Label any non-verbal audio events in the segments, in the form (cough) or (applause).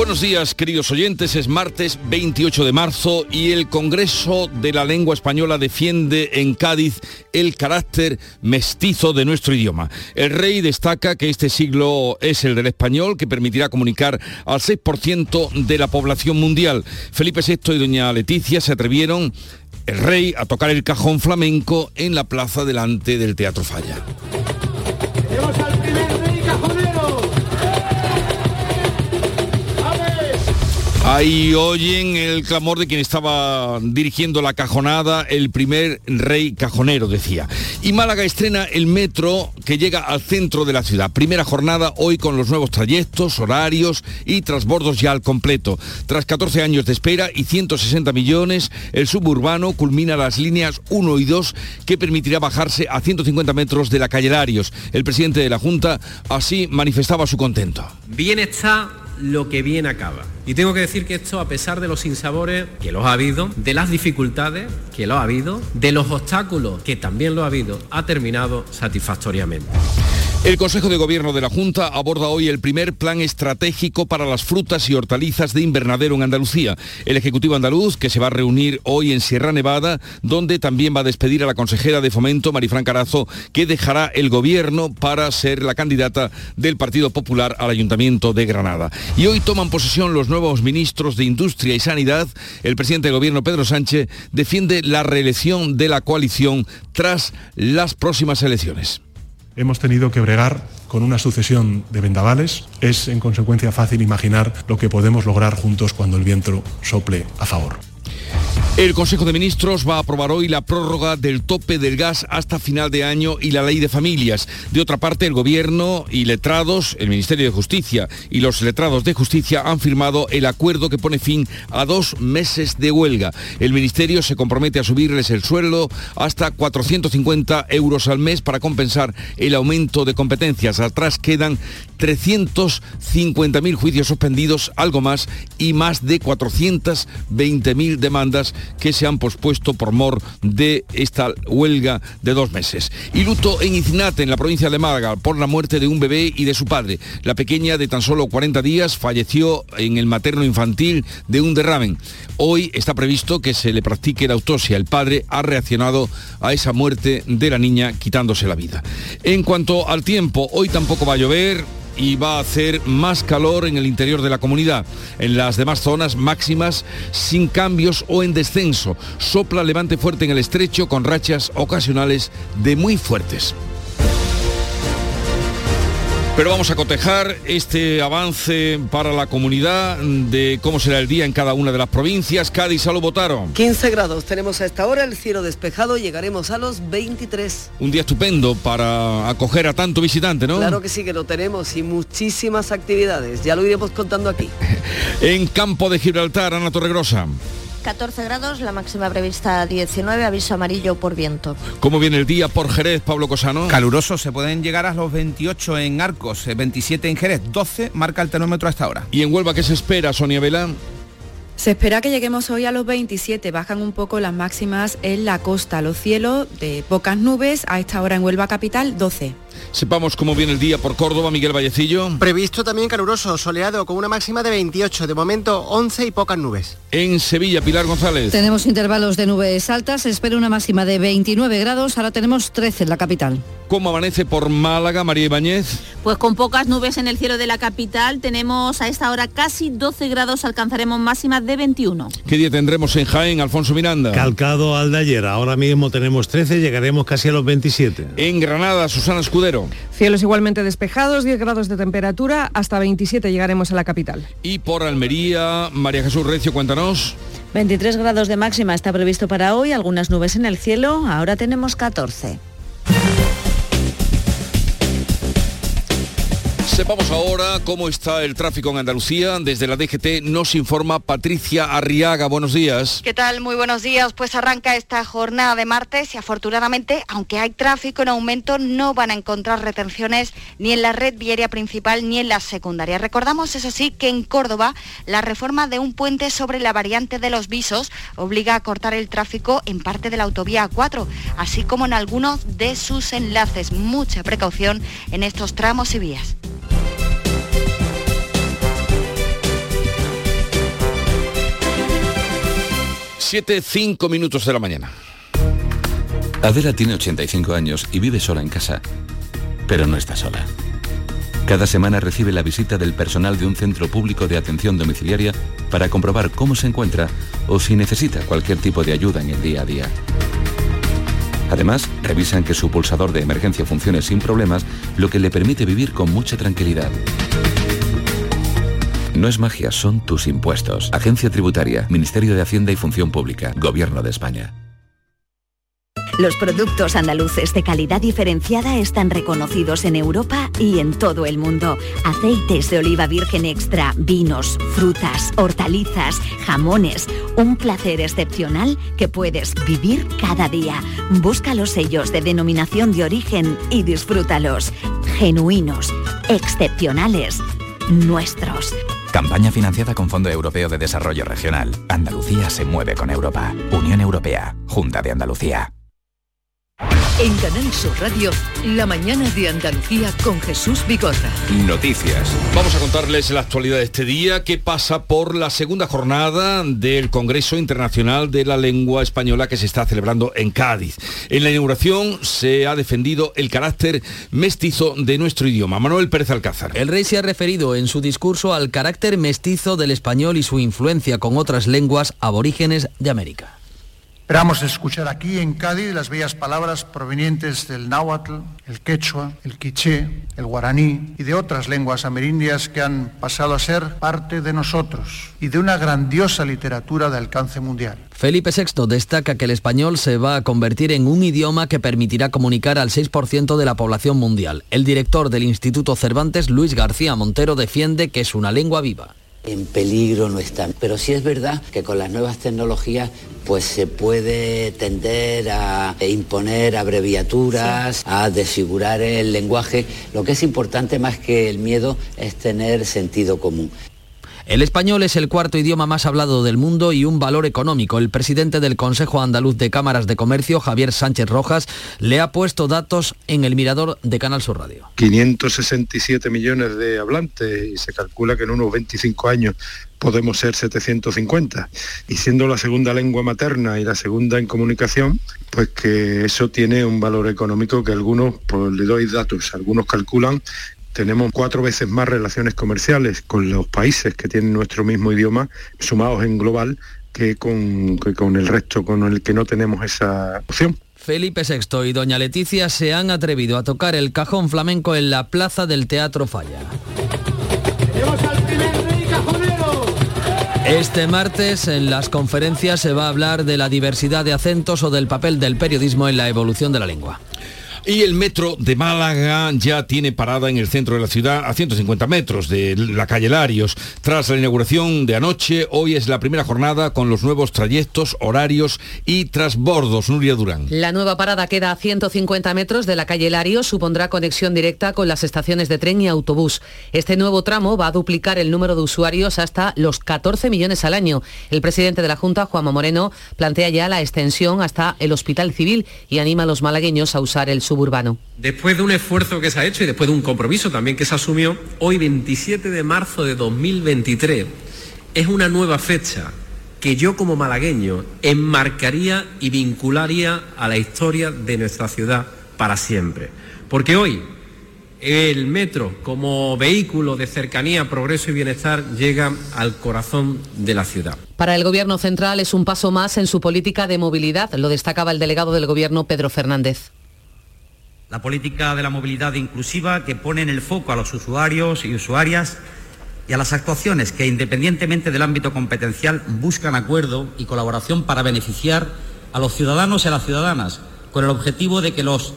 Buenos días, queridos oyentes. Es martes 28 de marzo y el Congreso de la Lengua Española defiende en Cádiz el carácter mestizo de nuestro idioma. El rey destaca que este siglo es el del español, que permitirá comunicar al 6% de la población mundial. Felipe VI y doña Leticia se atrevieron, el rey, a tocar el cajón flamenco en la plaza delante del Teatro Falla. Ahí oyen el clamor de quien estaba dirigiendo la cajonada, el primer rey cajonero, decía. Y Málaga estrena el metro que llega al centro de la ciudad. Primera jornada hoy con los nuevos trayectos, horarios y transbordos ya al completo. Tras 14 años de espera y 160 millones, el suburbano culmina las líneas 1 y 2 que permitirá bajarse a 150 metros de la calle Larios. El presidente de la Junta así manifestaba su contento. Bien está lo que bien acaba. Y tengo que decir que esto, a pesar de los sinsabores que los ha habido, de las dificultades que lo ha habido, de los obstáculos que también lo ha habido, ha terminado satisfactoriamente. El Consejo de Gobierno de la Junta aborda hoy el primer plan estratégico para las frutas y hortalizas de invernadero en Andalucía. El Ejecutivo andaluz, que se va a reunir hoy en Sierra Nevada, donde también va a despedir a la consejera de Fomento, Marifran Carazo, que dejará el Gobierno para ser la candidata del Partido Popular al Ayuntamiento de Granada. Y hoy toman posesión los nuevos ministros de Industria y Sanidad. El presidente de Gobierno, Pedro Sánchez, defiende la reelección de la coalición tras las próximas elecciones. Hemos tenido que bregar con una sucesión de vendavales. Es en consecuencia fácil imaginar lo que podemos lograr juntos cuando el viento sople a favor. El Consejo de Ministros va a aprobar hoy la prórroga del tope del gas hasta final de año y la ley de familias. De otra parte, el Gobierno y letrados, el Ministerio de Justicia y los letrados de Justicia han firmado el acuerdo que pone fin a dos meses de huelga. El Ministerio se compromete a subirles el sueldo hasta 450 euros al mes para compensar el aumento de competencias. Atrás quedan 350.000 juicios suspendidos, algo más, y más de 420.000 demandas que se han pospuesto por mor de esta huelga de dos meses. Y luto en Icinate, en la provincia de Málaga, por la muerte de un bebé y de su padre. La pequeña de tan solo 40 días falleció en el materno infantil de un derramen. Hoy está previsto que se le practique la autopsia. El padre ha reaccionado a esa muerte de la niña quitándose la vida. En cuanto al tiempo, hoy tampoco va a llover, y va a hacer más calor en el interior de la comunidad. En las demás zonas máximas sin cambios o en descenso. Sopla levante fuerte en el estrecho con rachas ocasionales de muy fuertes. Pero vamos a cotejar este avance para la comunidad de cómo será el día en cada una de las provincias. Cádiz, a lo votaron. 15 grados tenemos a esta hora, el cielo despejado, llegaremos a los 23. Un día estupendo para acoger a tanto visitante, ¿no? Claro que sí, que lo tenemos y muchísimas actividades. Ya lo iremos contando aquí. (laughs) en Campo de Gibraltar, Ana Torregrosa. 14 grados, la máxima prevista 19, aviso amarillo por viento. ¿Cómo viene el día por Jerez, Pablo Cosano? Caluroso, se pueden llegar a los 28 en Arcos, 27 en Jerez, 12 marca el termómetro hasta ahora. ¿Y en Huelva qué se espera, Sonia Vela? Se espera que lleguemos hoy a los 27, bajan un poco las máximas en la costa, los cielos de pocas nubes, a esta hora en Huelva capital 12. Sepamos cómo viene el día por Córdoba, Miguel Vallecillo. Previsto también caluroso, soleado, con una máxima de 28, de momento 11 y pocas nubes. En Sevilla, Pilar González. Tenemos intervalos de nubes altas, se espera una máxima de 29 grados, ahora tenemos 13 en la capital. ¿Cómo amanece por Málaga, María Ibáñez? Pues con pocas nubes en el cielo de la capital, tenemos a esta hora casi 12 grados, alcanzaremos máximas de 21. ¿Qué día tendremos en Jaén, Alfonso Miranda? Calcado al de ayer, ahora mismo tenemos 13, llegaremos casi a los 27. En Granada, Susana Escudero. Cielos igualmente despejados, 10 grados de temperatura, hasta 27 llegaremos a la capital. Y por Almería, María Jesús Recio, cuéntanos. 23 grados de máxima está previsto para hoy, algunas nubes en el cielo, ahora tenemos 14. Vamos ahora, ¿cómo está el tráfico en Andalucía? Desde la DGT nos informa Patricia Arriaga. Buenos días. ¿Qué tal? Muy buenos días. Pues arranca esta jornada de martes y afortunadamente, aunque hay tráfico en aumento, no van a encontrar retenciones ni en la red viaria principal ni en la secundaria. Recordamos, eso sí, que en Córdoba la reforma de un puente sobre la variante de los visos obliga a cortar el tráfico en parte de la autovía A4, así como en algunos de sus enlaces. Mucha precaución en estos tramos y vías. Siete, cinco minutos de la mañana. Adela tiene 85 años y vive sola en casa, pero no está sola. Cada semana recibe la visita del personal de un centro público de atención domiciliaria para comprobar cómo se encuentra o si necesita cualquier tipo de ayuda en el día a día. Además, revisan que su pulsador de emergencia funcione sin problemas, lo que le permite vivir con mucha tranquilidad. No es magia, son tus impuestos. Agencia Tributaria, Ministerio de Hacienda y Función Pública, Gobierno de España. Los productos andaluces de calidad diferenciada están reconocidos en Europa y en todo el mundo. Aceites de oliva virgen extra, vinos, frutas, hortalizas, jamones. Un placer excepcional que puedes vivir cada día. Busca los sellos de denominación de origen y disfrútalos. Genuinos, excepcionales, nuestros. Campaña financiada con Fondo Europeo de Desarrollo Regional. Andalucía se mueve con Europa. Unión Europea. Junta de Andalucía. En Canal Sur Radio, la mañana de Andalucía con Jesús Bigorra. Noticias. Vamos a contarles la actualidad de este día que pasa por la segunda jornada del Congreso Internacional de la Lengua Española que se está celebrando en Cádiz. En la inauguración se ha defendido el carácter mestizo de nuestro idioma. Manuel Pérez Alcázar. El rey se ha referido en su discurso al carácter mestizo del español y su influencia con otras lenguas aborígenes de América. Esperamos escuchar aquí en Cádiz las bellas palabras provenientes del náhuatl, el quechua, el quiché, el guaraní y de otras lenguas amerindias que han pasado a ser parte de nosotros y de una grandiosa literatura de alcance mundial. Felipe VI destaca que el español se va a convertir en un idioma que permitirá comunicar al 6% de la población mundial. El director del Instituto Cervantes, Luis García Montero, defiende que es una lengua viva en peligro no están. Pero sí es verdad que con las nuevas tecnologías pues se puede tender a imponer abreviaturas, a desfigurar el lenguaje. Lo que es importante más que el miedo es tener sentido común. El español es el cuarto idioma más hablado del mundo y un valor económico. El presidente del Consejo Andaluz de Cámaras de Comercio, Javier Sánchez Rojas, le ha puesto datos en el mirador de Canal Sur Radio. 567 millones de hablantes y se calcula que en unos 25 años podemos ser 750. Y siendo la segunda lengua materna y la segunda en comunicación, pues que eso tiene un valor económico que algunos, pues le doy datos, algunos calculan tenemos cuatro veces más relaciones comerciales con los países que tienen nuestro mismo idioma, sumados en global, que con, que con el resto, con el que no tenemos esa opción. Felipe VI y doña Leticia se han atrevido a tocar el cajón flamenco en la plaza del Teatro Falla. Este martes en las conferencias se va a hablar de la diversidad de acentos o del papel del periodismo en la evolución de la lengua. Y el metro de Málaga ya tiene parada en el centro de la ciudad a 150 metros de la calle Larios. Tras la inauguración de anoche, hoy es la primera jornada con los nuevos trayectos, horarios y transbordos. Nuria Durán. La nueva parada queda a 150 metros de la calle Larios, supondrá conexión directa con las estaciones de tren y autobús. Este nuevo tramo va a duplicar el número de usuarios hasta los 14 millones al año. El presidente de la Junta, Juanma Moreno, plantea ya la extensión hasta el Hospital Civil y anima a los malagueños a usar el suburbano. Después de un esfuerzo que se ha hecho y después de un compromiso también que se asumió, hoy 27 de marzo de 2023 es una nueva fecha que yo como malagueño enmarcaría y vincularía a la historia de nuestra ciudad para siempre. Porque hoy el metro como vehículo de cercanía, progreso y bienestar llega al corazón de la ciudad. Para el Gobierno central es un paso más en su política de movilidad, lo destacaba el delegado del Gobierno Pedro Fernández la política de la movilidad inclusiva que pone en el foco a los usuarios y usuarias y a las actuaciones que, independientemente del ámbito competencial, buscan acuerdo y colaboración para beneficiar a los ciudadanos y a las ciudadanas, con el objetivo de que los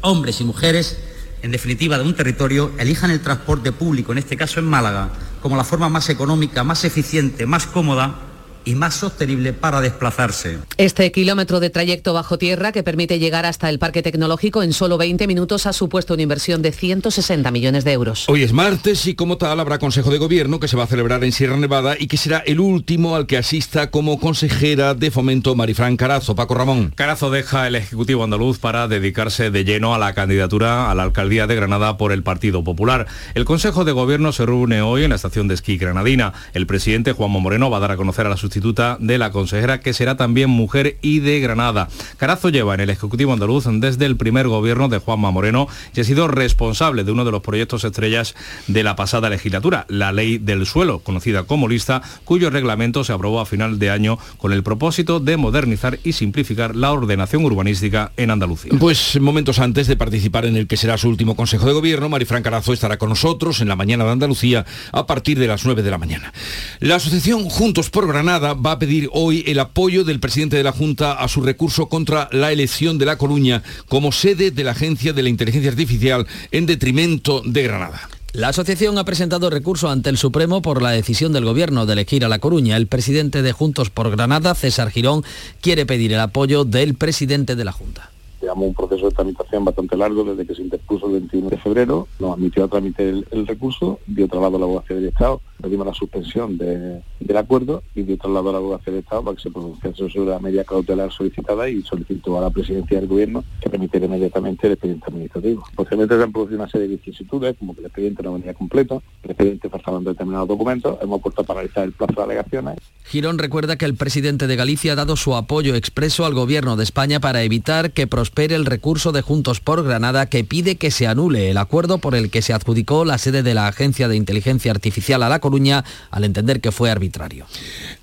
hombres y mujeres en definitiva de un territorio, elijan el transporte público, en este caso en Málaga, como la forma más económica, más eficiente, más cómoda y más sostenible para desplazarse. Este kilómetro de trayecto bajo tierra que permite llegar hasta el parque tecnológico en solo 20 minutos ha supuesto una inversión de 160 millones de euros. Hoy es martes y como tal habrá Consejo de Gobierno que se va a celebrar en Sierra Nevada y que será el último al que asista como consejera de fomento Marifran Carazo. Paco Ramón. Carazo deja el Ejecutivo andaluz para dedicarse de lleno a la candidatura a la alcaldía de Granada por el Partido Popular. El Consejo de Gobierno se reúne hoy en la estación de esquí granadina. El presidente Juanmo Moreno va a dar a conocer a la de la consejera, que será también mujer y de Granada. Carazo lleva en el Ejecutivo andaluz desde el primer gobierno de Juanma Moreno y ha sido responsable de uno de los proyectos estrellas de la pasada legislatura, la Ley del Suelo, conocida como lista, cuyo reglamento se aprobó a final de año con el propósito de modernizar y simplificar la ordenación urbanística en Andalucía. Pues momentos antes de participar en el que será su último Consejo de Gobierno, Marifran Carazo estará con nosotros en la mañana de Andalucía a partir de las 9 de la mañana. La asociación Juntos por Granada va a pedir hoy el apoyo del presidente de la Junta a su recurso contra la elección de La Coruña como sede de la Agencia de la Inteligencia Artificial en detrimento de Granada. La asociación ha presentado recurso ante el Supremo por la decisión del Gobierno de elegir a La Coruña. El presidente de Juntos por Granada, César Girón, quiere pedir el apoyo del presidente de la Junta. Llevamos un proceso de tramitación bastante largo desde que se interpuso el 21 de febrero, nos admitió a trámite el, el recurso, dio traslado a la abogacía del Estado, pedimos la suspensión de- del acuerdo y dio traslado a la abogacía del Estado para que se pronunciase sobre la medida cautelar solicitada y solicitó a la presidencia del gobierno que permitiera inmediatamente el expediente administrativo. Posteriormente se han producido una serie de vicisitudes, como que el expediente no venía completo, el expediente faltaban determinados documentos, hemos puesto a paralizar el plazo de alegaciones Girón recuerda que el presidente de Galicia ha dado su apoyo expreso al Gobierno de España para evitar que prospere el recurso de Juntos por Granada que pide que se anule el acuerdo por el que se adjudicó la sede de la Agencia de Inteligencia Artificial a La Coruña al entender que fue arbitrario.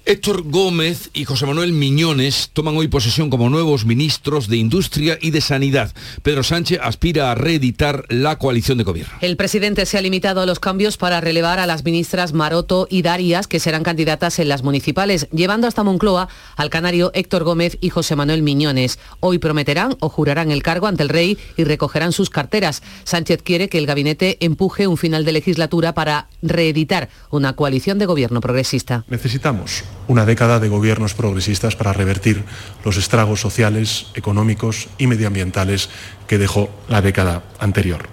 Héctor Gómez y José Manuel Miñones toman hoy posesión como nuevos ministros de Industria y de Sanidad. Pedro Sánchez aspira a reeditar la coalición de gobierno. El presidente se ha limitado a los cambios para relevar a las ministras Maroto y Darias, que serán candidatas en las municipales, llevando hasta Moncloa al canario Héctor Gómez y José Manuel Miñones. Hoy prometerán o jurarán el cargo ante el rey y recogerán sus carteras. Sánchez quiere que el gabinete empuje un final de legislatura para reeditar una coalición de gobierno progresista. Necesitamos una década de gobiernos progresistas para revertir los estragos sociales, económicos y medioambientales que dejó la década anterior.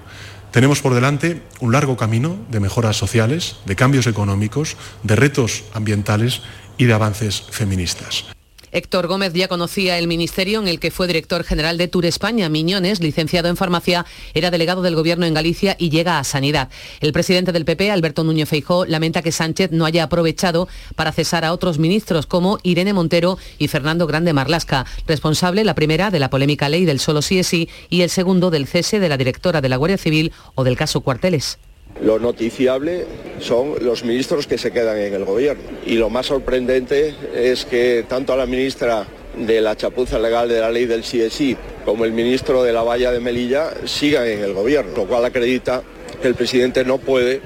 Tenemos por delante un largo camino de mejoras sociales, de cambios económicos, de retos ambientales y de avances feministas. Héctor Gómez ya conocía el ministerio en el que fue director general de Tour España. Miñones, licenciado en farmacia, era delegado del gobierno en Galicia y llega a Sanidad. El presidente del PP, Alberto Núñez Feijó, lamenta que Sánchez no haya aprovechado para cesar a otros ministros como Irene Montero y Fernando Grande Marlasca, responsable la primera de la polémica ley del solo sí es sí y el segundo del cese de la directora de la Guardia Civil o del caso Cuarteles. Lo noticiable son los ministros que se quedan en el gobierno. Y lo más sorprendente es que tanto a la ministra de la chapuza legal de la ley del CSI como el ministro de la valla de Melilla sigan en el gobierno, lo cual acredita que el presidente no puede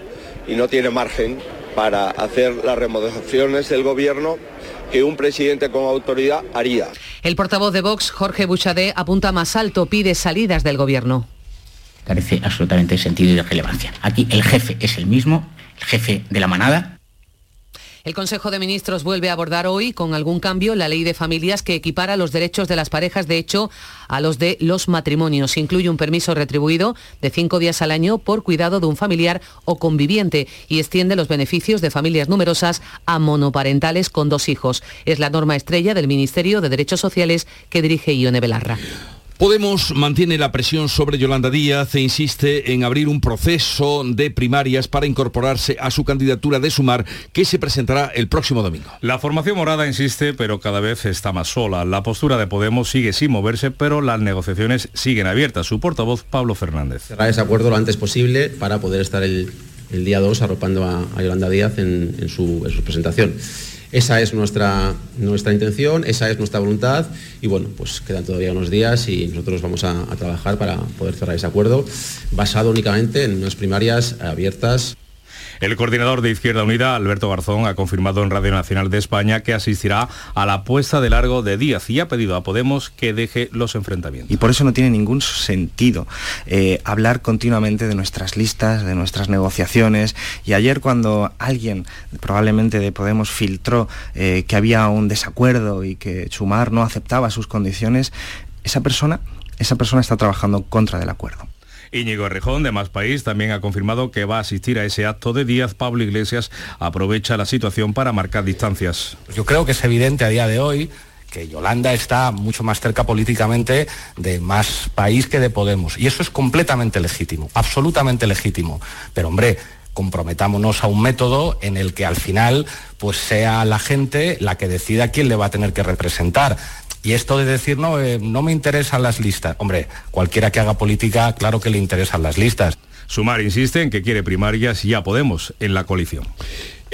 y no tiene margen para hacer las remodelaciones del gobierno que un presidente con autoridad haría. El portavoz de Vox, Jorge Buchadé, apunta más alto, pide salidas del gobierno. Carece absolutamente de sentido y de relevancia. Aquí el jefe es el mismo, el jefe de la manada. El Consejo de Ministros vuelve a abordar hoy, con algún cambio, la ley de familias que equipara los derechos de las parejas, de hecho, a los de los matrimonios. Incluye un permiso retribuido de cinco días al año por cuidado de un familiar o conviviente y extiende los beneficios de familias numerosas a monoparentales con dos hijos. Es la norma estrella del Ministerio de Derechos Sociales que dirige Ione Belarra. Podemos mantiene la presión sobre Yolanda Díaz e insiste en abrir un proceso de primarias para incorporarse a su candidatura de Sumar que se presentará el próximo domingo. La formación morada insiste, pero cada vez está más sola. La postura de Podemos sigue sin moverse, pero las negociaciones siguen abiertas. Su portavoz, Pablo Fernández. cerrar ese acuerdo lo antes posible para poder estar el, el día 2 arropando a, a Yolanda Díaz en, en su, en su presentación. Esa es nuestra, nuestra intención, esa es nuestra voluntad y bueno, pues quedan todavía unos días y nosotros vamos a, a trabajar para poder cerrar ese acuerdo basado únicamente en unas primarias abiertas. El coordinador de Izquierda Unida, Alberto Garzón, ha confirmado en Radio Nacional de España que asistirá a la puesta de largo de Díaz y ha pedido a Podemos que deje los enfrentamientos. Y por eso no tiene ningún sentido eh, hablar continuamente de nuestras listas, de nuestras negociaciones. Y ayer cuando alguien, probablemente de Podemos, filtró eh, que había un desacuerdo y que Chumar no aceptaba sus condiciones, esa persona, esa persona está trabajando contra del acuerdo. Íñigo Rejón, de Más País, también ha confirmado que va a asistir a ese acto de Díaz. Pablo Iglesias aprovecha la situación para marcar distancias. Yo creo que es evidente a día de hoy que Yolanda está mucho más cerca políticamente de más país que de Podemos. Y eso es completamente legítimo, absolutamente legítimo. Pero hombre, comprometámonos a un método en el que al final pues sea la gente la que decida quién le va a tener que representar. Y esto de decir, no, eh, no me interesan las listas. Hombre, cualquiera que haga política, claro que le interesan las listas. Sumar insiste en que quiere primarias y ya Podemos en la coalición.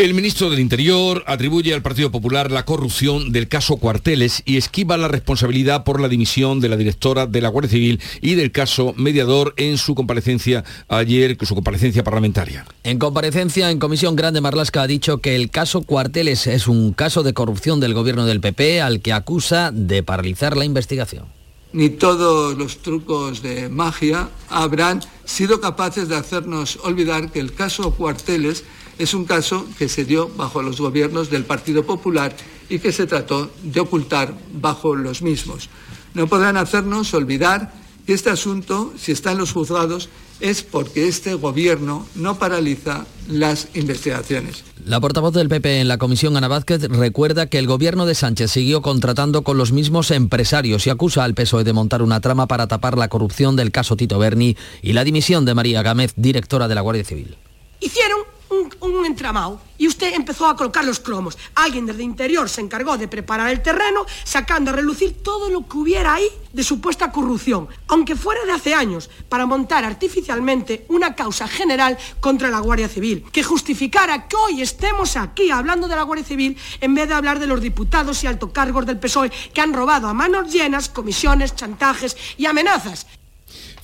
El ministro del Interior atribuye al Partido Popular la corrupción del caso Cuarteles y esquiva la responsabilidad por la dimisión de la directora de la Guardia Civil y del caso mediador en su comparecencia ayer, su comparecencia parlamentaria. En comparecencia en Comisión Grande Marlasca ha dicho que el caso Cuarteles es un caso de corrupción del gobierno del PP al que acusa de paralizar la investigación. Ni todos los trucos de magia habrán sido capaces de hacernos olvidar que el caso Cuarteles es un caso que se dio bajo los gobiernos del Partido Popular y que se trató de ocultar bajo los mismos. No podrán hacernos olvidar que este asunto, si está en los juzgados, es porque este gobierno no paraliza las investigaciones. La portavoz del PP en la comisión, Ana Vázquez, recuerda que el gobierno de Sánchez siguió contratando con los mismos empresarios y acusa al PSOE de montar una trama para tapar la corrupción del caso Tito Berni y la dimisión de María Gámez, directora de la Guardia Civil. Hicieron un, entramado y usted empezó a colocar los cromos. Alguien desde interior se encargó de preparar el terreno, sacando a relucir todo lo que hubiera ahí de supuesta corrupción, aunque fuera de hace años, para montar artificialmente una causa general contra la Guardia Civil, que justificara que hoy estemos aquí hablando de la Guardia Civil en vez de hablar de los diputados y altocargos del PSOE que han robado a manos llenas comisiones, chantajes y amenazas.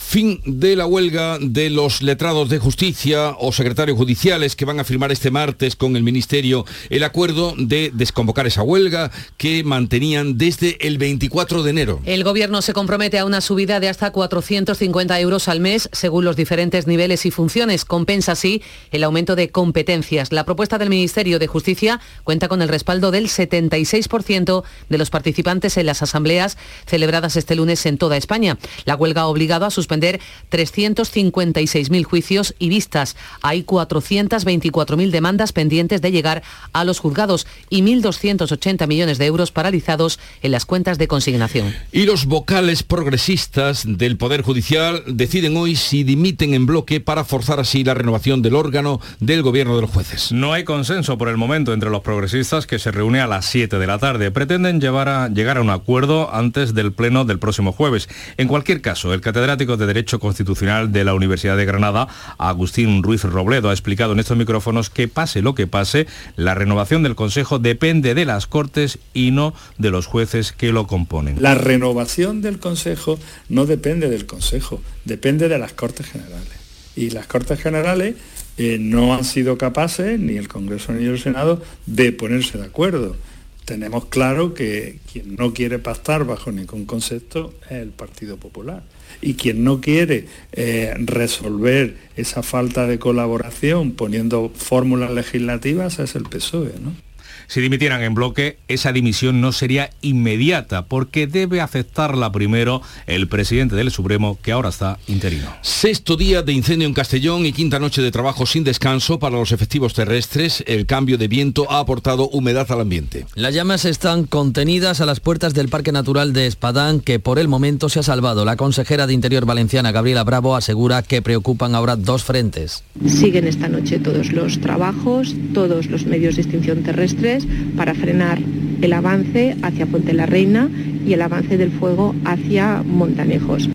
Fin de la huelga de los letrados de justicia o secretarios judiciales que van a firmar este martes con el Ministerio el acuerdo de desconvocar esa huelga que mantenían desde el 24 de enero. El Gobierno se compromete a una subida de hasta 450 euros al mes según los diferentes niveles y funciones. Compensa así el aumento de competencias. La propuesta del Ministerio de Justicia cuenta con el respaldo del 76% de los participantes en las asambleas celebradas este lunes en toda España. La huelga ha obligado a suspender 356.000 juicios y vistas. Hay 424.000 demandas pendientes de llegar a los juzgados y 1.280 millones de euros paralizados en las cuentas de consignación. Y los vocales progresistas del Poder Judicial deciden hoy si dimiten en bloque para forzar así la renovación del órgano del gobierno de los jueces. No hay consenso por el momento entre los progresistas que se reúne a las 7 de la tarde. Pretenden llevar a, llegar a un acuerdo antes del pleno del próximo jueves. En cualquier caso, el catedrático de Derecho Constitucional de la Universidad de Granada, Agustín Ruiz Robledo, ha explicado en estos micrófonos que pase lo que pase, la renovación del Consejo depende de las Cortes y no de los jueces que lo componen. La renovación del Consejo no depende del Consejo, depende de las Cortes Generales. Y las Cortes Generales eh, no han sido capaces, ni el Congreso ni el Senado, de ponerse de acuerdo tenemos claro que quien no quiere pactar bajo ningún concepto es el Partido Popular y quien no quiere eh, resolver esa falta de colaboración poniendo fórmulas legislativas es el PSOE. ¿no? Si dimitieran en bloque, esa dimisión no sería inmediata porque debe aceptarla primero el presidente del Supremo, que ahora está interino. Sexto día de incendio en Castellón y quinta noche de trabajo sin descanso para los efectivos terrestres. El cambio de viento ha aportado humedad al ambiente. Las llamas están contenidas a las puertas del Parque Natural de Espadán, que por el momento se ha salvado. La consejera de Interior Valenciana, Gabriela Bravo, asegura que preocupan ahora dos frentes. Siguen esta noche todos los trabajos, todos los medios de extinción terrestre para frenar el avance hacia Puente la Reina y el avance del fuego hacia Montanejos.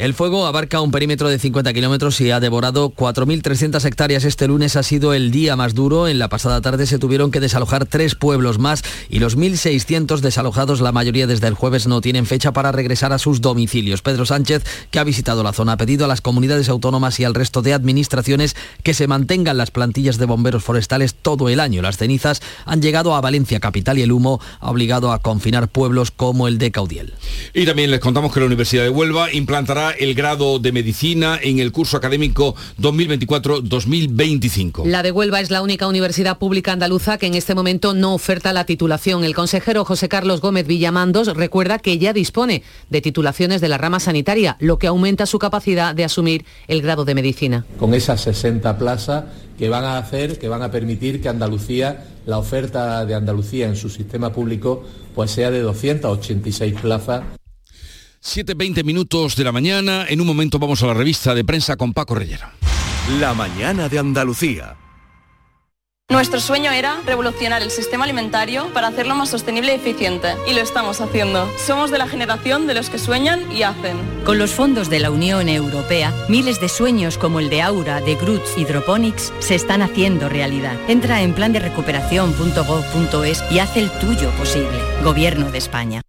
El fuego abarca un perímetro de 50 kilómetros y ha devorado 4.300 hectáreas. Este lunes ha sido el día más duro. En la pasada tarde se tuvieron que desalojar tres pueblos más y los 1.600 desalojados, la mayoría desde el jueves, no tienen fecha para regresar a sus domicilios. Pedro Sánchez, que ha visitado la zona, ha pedido a las comunidades autónomas y al resto de administraciones que se mantengan las plantillas de bomberos forestales todo el año. Las cenizas han llegado a Valencia capital y el humo ha obligado a confinar pueblos como el de Caudiel. Y también les contamos que la Universidad de Huelva implantará el grado de medicina en el curso académico 2024-2025. La de Huelva es la única universidad pública andaluza que en este momento no oferta la titulación. El consejero José Carlos Gómez Villamandos recuerda que ya dispone de titulaciones de la rama sanitaria, lo que aumenta su capacidad de asumir el grado de medicina. Con esas 60 plazas que van a hacer, que van a permitir que Andalucía, la oferta de Andalucía en su sistema público, pues sea de 286 plazas. 7.20 minutos de la mañana. En un momento vamos a la revista de prensa con Paco Reyera. La mañana de Andalucía. Nuestro sueño era revolucionar el sistema alimentario para hacerlo más sostenible y eficiente. Y lo estamos haciendo. Somos de la generación de los que sueñan y hacen. Con los fondos de la Unión Europea, miles de sueños como el de Aura, de Groots Hydroponics se están haciendo realidad. Entra en plan de recuperación.gov.es y haz el tuyo posible. Gobierno de España.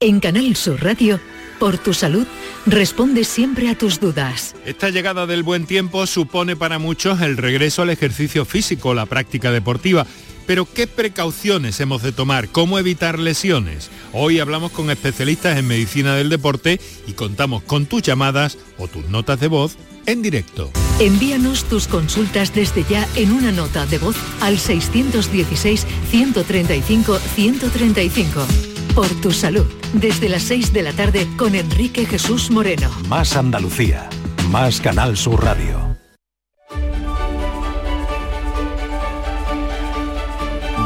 En Canal Sur Radio, por tu salud, responde siempre a tus dudas. Esta llegada del buen tiempo supone para muchos el regreso al ejercicio físico, la práctica deportiva. Pero ¿qué precauciones hemos de tomar? ¿Cómo evitar lesiones? Hoy hablamos con especialistas en medicina del deporte y contamos con tus llamadas o tus notas de voz en directo. Envíanos tus consultas desde ya en una nota de voz al 616-135-135. Por tu salud, desde las 6 de la tarde con Enrique Jesús Moreno. Más Andalucía, más Canal Sur Radio.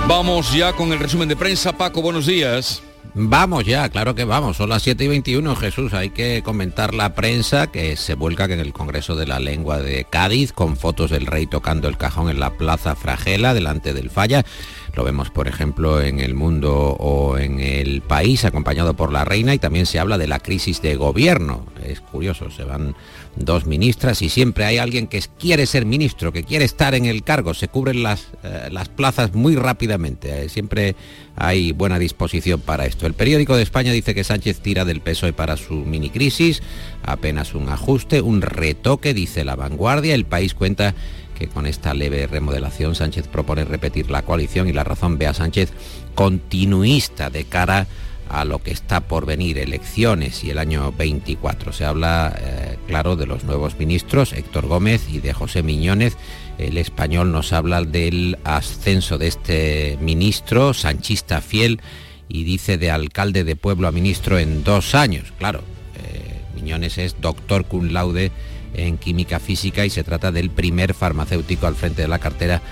Vamos ya con el resumen de prensa. Paco, buenos días. Vamos ya, claro que vamos. Son las 7 y 21, Jesús. Hay que comentar la prensa que se vuelca en el Congreso de la Lengua de Cádiz con fotos del rey tocando el cajón en la Plaza Fragela delante del falla. Lo vemos, por ejemplo, en El Mundo o en El País, acompañado por la reina, y también se habla de la crisis de gobierno. Es curioso, se van dos ministras y siempre hay alguien que quiere ser ministro, que quiere estar en el cargo. Se cubren las, eh, las plazas muy rápidamente. Eh, siempre hay buena disposición para esto. El periódico de España dice que Sánchez tira del PSOE para su mini crisis, apenas un ajuste, un retoque, dice la vanguardia. El país cuenta con esta leve remodelación Sánchez propone repetir la coalición y la razón ve a Sánchez continuista de cara a lo que está por venir, elecciones y el año 24. Se habla, eh, claro, de los nuevos ministros, Héctor Gómez y de José Miñónez. El español nos habla del ascenso de este ministro, sanchista fiel, y dice de alcalde de pueblo a ministro en dos años. Claro, eh, Miñones es doctor cum laude en química física y se trata del primer farmacéutico al frente de la cartera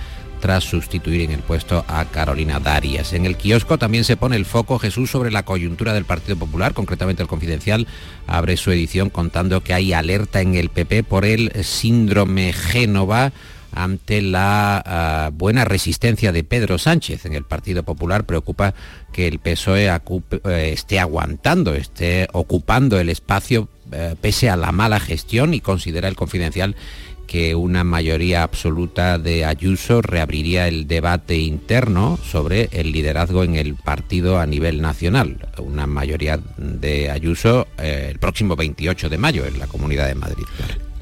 tras sustituir en el puesto a Carolina Darias. En el kiosco también se pone el foco Jesús sobre la coyuntura del Partido Popular, concretamente el Confidencial abre su edición contando que hay alerta en el PP por el síndrome Génova ante la ah, buena resistencia de Pedro Sánchez en el Partido Popular preocupa que el PSOE eh, esté aguantando, esté ocupando el espacio eh, pese a la mala gestión y considera el confidencial que una mayoría absoluta de Ayuso reabriría el debate interno sobre el liderazgo en el partido a nivel nacional. Una mayoría de Ayuso eh, el próximo 28 de mayo en la Comunidad de Madrid.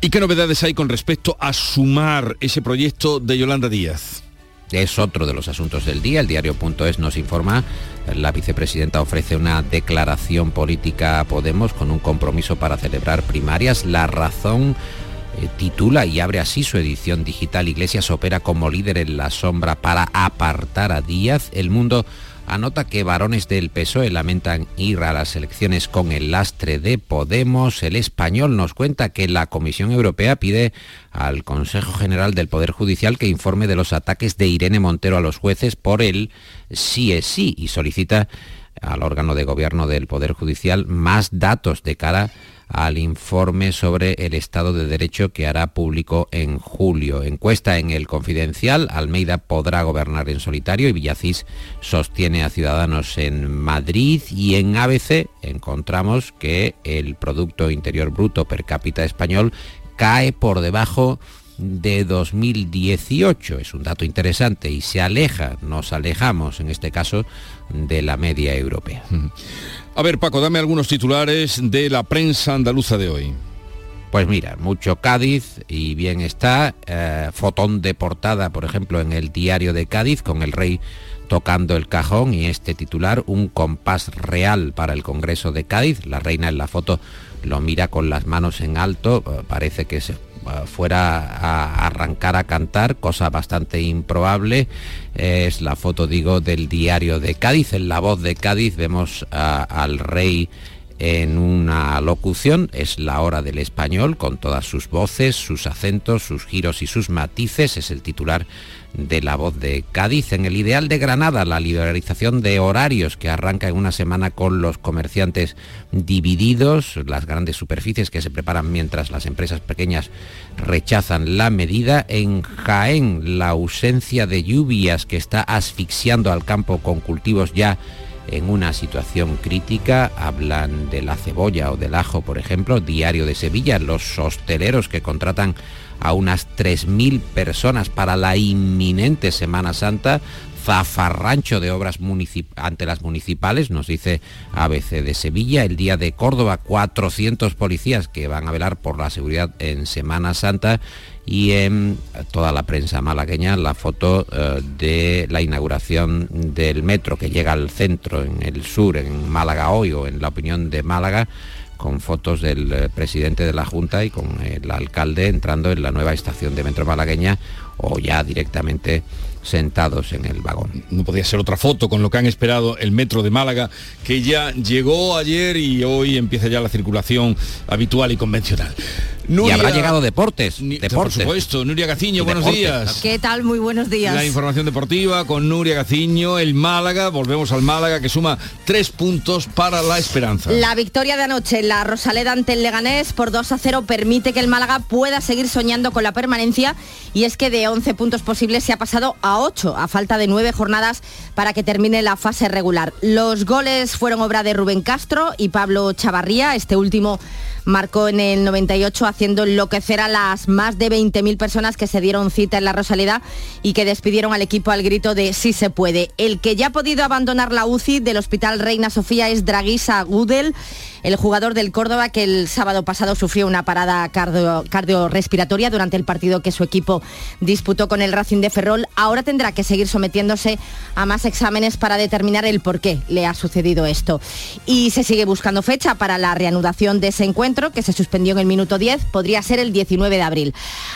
¿Y qué novedades hay con respecto a sumar ese proyecto de Yolanda Díaz? Es otro de los asuntos del día. El diario.es nos informa, la vicepresidenta ofrece una declaración política a Podemos con un compromiso para celebrar primarias. La razón eh, titula y abre así su edición digital. Iglesias opera como líder en la sombra para apartar a Díaz. El mundo anota que varones del PSOE lamentan ir a las elecciones con el lastre de Podemos. El español nos cuenta que la Comisión Europea pide al Consejo General del Poder Judicial que informe de los ataques de Irene Montero a los jueces por el sí es sí y solicita al órgano de gobierno del Poder Judicial más datos de cara al informe sobre el Estado de Derecho que hará público en julio. Encuesta en el Confidencial, Almeida podrá gobernar en solitario y Villacís sostiene a Ciudadanos en Madrid y en ABC encontramos que el Producto Interior Bruto per cápita español cae por debajo de 2018. Es un dato interesante y se aleja, nos alejamos en este caso, de la media europea. A ver, Paco, dame algunos titulares de la prensa andaluza de hoy. Pues mira, mucho Cádiz y bien está. Eh, fotón de portada, por ejemplo, en el diario de Cádiz con el rey tocando el cajón y este titular, un compás real para el Congreso de Cádiz. La reina en la foto lo mira con las manos en alto, eh, parece que se fuera a arrancar a cantar, cosa bastante improbable. Es la foto, digo, del diario de Cádiz. En la voz de Cádiz vemos al rey en una locución, es la hora del español, con todas sus voces, sus acentos, sus giros y sus matices, es el titular de la voz de Cádiz. En el ideal de Granada, la liberalización de horarios que arranca en una semana con los comerciantes divididos, las grandes superficies que se preparan mientras las empresas pequeñas rechazan la medida. En Jaén, la ausencia de lluvias que está asfixiando al campo con cultivos ya en una situación crítica. Hablan de la cebolla o del ajo, por ejemplo. Diario de Sevilla, los hosteleros que contratan a unas 3.000 personas para la inminente Semana Santa, zafarrancho de obras ante las municipales, nos dice ABC de Sevilla, el día de Córdoba, 400 policías que van a velar por la seguridad en Semana Santa y en toda la prensa malagueña la foto eh, de la inauguración del metro que llega al centro, en el sur, en Málaga hoy o en la opinión de Málaga, con fotos del eh, presidente de la Junta y con el alcalde entrando en la nueva estación de metro malagueña o ya directamente sentados en el vagón. No podía ser otra foto con lo que han esperado el metro de Málaga, que ya llegó ayer y hoy empieza ya la circulación habitual y convencional y habrá llegado deportes, deportes. Por supuesto, Nuria Gaciño, buenos días. ¿Qué tal? Muy buenos días. La información deportiva con Nuria Gaciño, el Málaga, volvemos al Málaga que suma tres puntos para la esperanza. La victoria de anoche en la Rosaleda ante el Leganés por 2 a 0 permite que el Málaga pueda seguir soñando con la permanencia y es que de 11 puntos posibles se ha pasado a 8 a falta de 9 jornadas para que termine la fase regular. Los goles fueron obra de Rubén Castro y Pablo Chavarría, este último marcó en el 98 haciendo enloquecer a las más de 20.000 personas que se dieron cita en la Rosaleda y que despidieron al equipo al grito de sí se puede. El que ya ha podido abandonar la UCI del Hospital Reina Sofía es Draguisa Gudel el jugador del Córdoba que el sábado pasado sufrió una parada cardiorrespiratoria durante el partido que su equipo disputó con el Racing de Ferrol, ahora tendrá que seguir sometiéndose a más exámenes para determinar el por qué le ha sucedido esto. Y se sigue buscando fecha para la reanudación de ese encuentro que se suspendió en el minuto 10, podría ser el 19 de abril.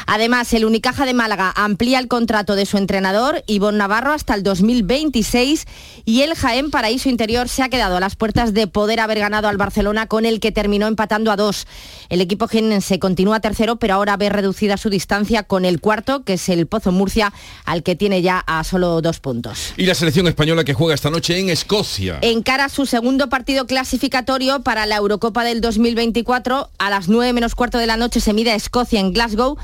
Además, el Unicaja de Málaga amplía el contrato de su entrenador, Ivonne Navarro, hasta el 2026 y el Jaén Paraíso Interior se ha quedado a las puertas de poder haber ganado al Barcelona con el que terminó empatando a dos. El equipo se continúa tercero, pero ahora ve reducida su distancia con el cuarto, que es el Pozo Murcia, al que tiene ya a solo dos puntos. Y la selección española que juega esta noche en Escocia. Encara su segundo partido clasificatorio para la Eurocopa del 2024. A las 9 menos cuarto de la noche se mide a Escocia en Glasgow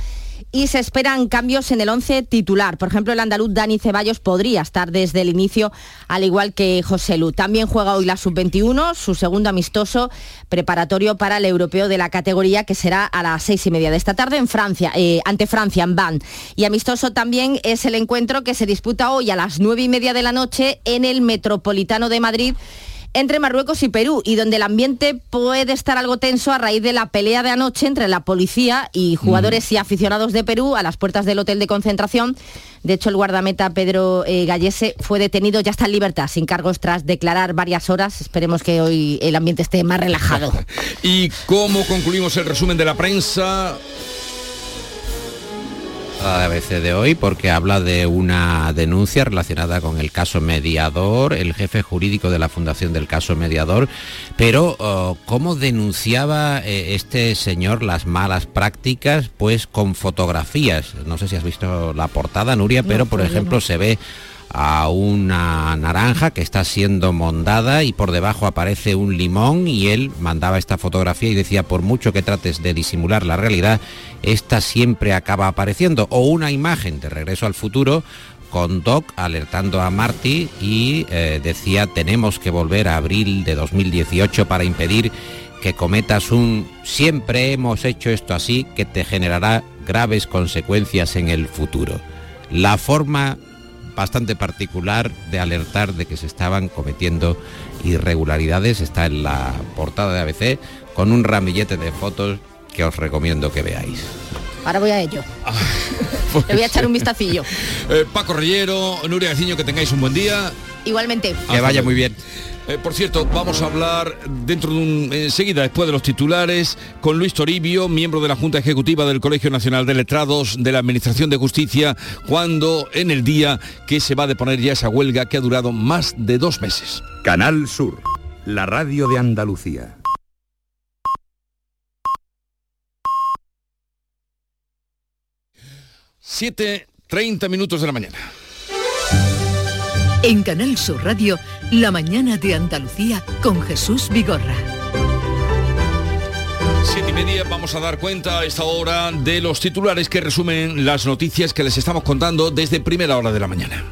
y se esperan cambios en el 11 titular. Por ejemplo, el andaluz Dani Ceballos podría estar desde el inicio, al igual que José Lu. También juega hoy la sub-21, su segundo amistoso preparatorio para el europeo de la categoría, que será a las seis y media de esta tarde en Francia, eh, ante Francia, en Van. Y amistoso también es el encuentro que se disputa hoy a las nueve y media de la noche en el Metropolitano de Madrid entre Marruecos y Perú y donde el ambiente puede estar algo tenso a raíz de la pelea de anoche entre la policía y jugadores y aficionados de Perú a las puertas del hotel de concentración. De hecho, el guardameta Pedro eh, Gallese fue detenido, ya está en libertad, sin cargos tras declarar varias horas. Esperemos que hoy el ambiente esté más relajado. (laughs) ¿Y cómo concluimos el resumen de la prensa? A ABC de hoy porque habla de una denuncia relacionada con el caso mediador, el jefe jurídico de la fundación del caso mediador, pero oh, ¿cómo denunciaba eh, este señor las malas prácticas? Pues con fotografías. No sé si has visto la portada, Nuria, pero por ejemplo se ve a una naranja que está siendo mondada y por debajo aparece un limón y él mandaba esta fotografía y decía, por mucho que trates de disimular la realidad, esta siempre acaba apareciendo. O una imagen de regreso al futuro con Doc alertando a Marty y eh, decía tenemos que volver a abril de 2018 para impedir que cometas un siempre hemos hecho esto así que te generará graves consecuencias en el futuro. La forma bastante particular de alertar de que se estaban cometiendo irregularidades está en la portada de ABC con un ramillete de fotos que os recomiendo que veáis. Ahora voy a ello. Ah, (laughs) Le voy a echar un vistacillo. (laughs) Eh, Paco Rellero, Nuria Gaciño, que tengáis un buen día. Igualmente. Que vaya muy bien. Eh, por cierto, vamos a hablar dentro de un enseguida, después de los titulares, con Luis Toribio, miembro de la Junta Ejecutiva del Colegio Nacional de Letrados de la Administración de Justicia, cuando en el día que se va a deponer ya esa huelga que ha durado más de dos meses. Canal Sur, la radio de Andalucía. Siete, 30 minutos de la mañana. En Canal Sur Radio, La mañana de Andalucía con Jesús Vigorra. Siete y media vamos a dar cuenta a esta hora de los titulares que resumen las noticias que les estamos contando desde primera hora de la mañana.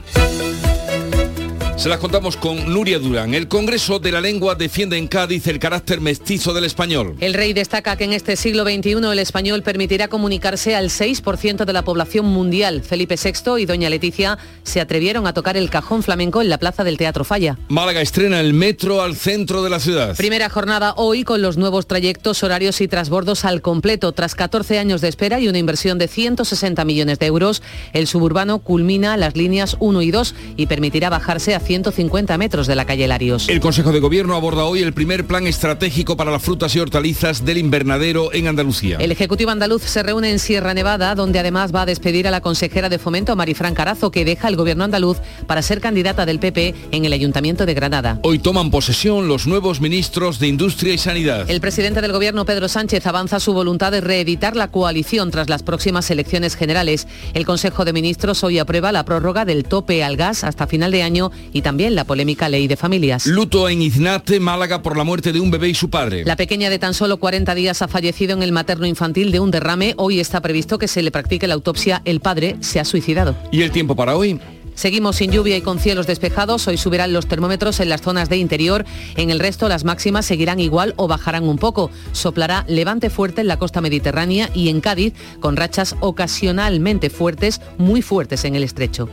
Se las contamos con Nuria Durán. El Congreso de la Lengua defiende en Cádiz el carácter mestizo del español. El rey destaca que en este siglo XXI el español permitirá comunicarse al 6% de la población mundial. Felipe VI y doña Leticia se atrevieron a tocar el cajón flamenco en la plaza del Teatro Falla. Málaga estrena el metro al centro de la ciudad. Primera jornada hoy con los nuevos trayectos, horarios y transbordos al completo. Tras 14 años de espera y una inversión de 160 millones de euros, el suburbano culmina las líneas 1 y 2 y permitirá bajarse a 150 metros de la calle Larios. El Consejo de Gobierno aborda hoy el primer plan estratégico para las frutas y hortalizas del invernadero en Andalucía. El Ejecutivo andaluz se reúne en Sierra Nevada, donde además va a despedir a la consejera de Fomento, Marifran Carazo, que deja el gobierno andaluz para ser candidata del PP en el Ayuntamiento de Granada. Hoy toman posesión los nuevos ministros de Industria y Sanidad. El presidente del gobierno, Pedro Sánchez, avanza su voluntad de reeditar la coalición tras las próximas elecciones generales. El Consejo de Ministros hoy aprueba la prórroga del tope al gas hasta final de año y también la polémica ley de familias. Luto en Iznate, Málaga, por la muerte de un bebé y su padre. La pequeña de tan solo 40 días ha fallecido en el materno infantil de un derrame. Hoy está previsto que se le practique la autopsia. El padre se ha suicidado. ¿Y el tiempo para hoy? Seguimos sin lluvia y con cielos despejados. Hoy subirán los termómetros en las zonas de interior. En el resto las máximas seguirán igual o bajarán un poco. Soplará levante fuerte en la costa mediterránea y en Cádiz con rachas ocasionalmente fuertes, muy fuertes en el estrecho.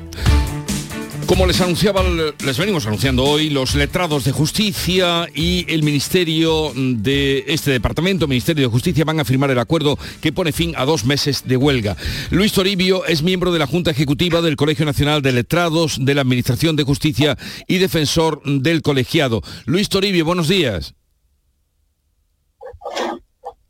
Como les anunciaba, les venimos anunciando hoy, los letrados de justicia y el Ministerio de este departamento, Ministerio de Justicia, van a firmar el acuerdo que pone fin a dos meses de huelga. Luis Toribio es miembro de la Junta Ejecutiva del Colegio Nacional de Letrados de la Administración de Justicia y defensor del colegiado. Luis Toribio, buenos días.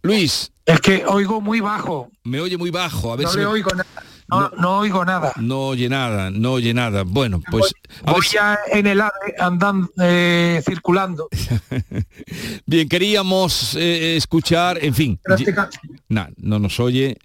Luis. Es que oigo muy bajo. Me oye muy bajo. A ver no si le oigo nada. No, no oigo nada. No oye nada, no oye nada. Bueno, pues a Voy si- ya en el AVE andando, eh, circulando. (laughs) Bien, queríamos eh, escuchar, en fin. Este Nah, no nos oye.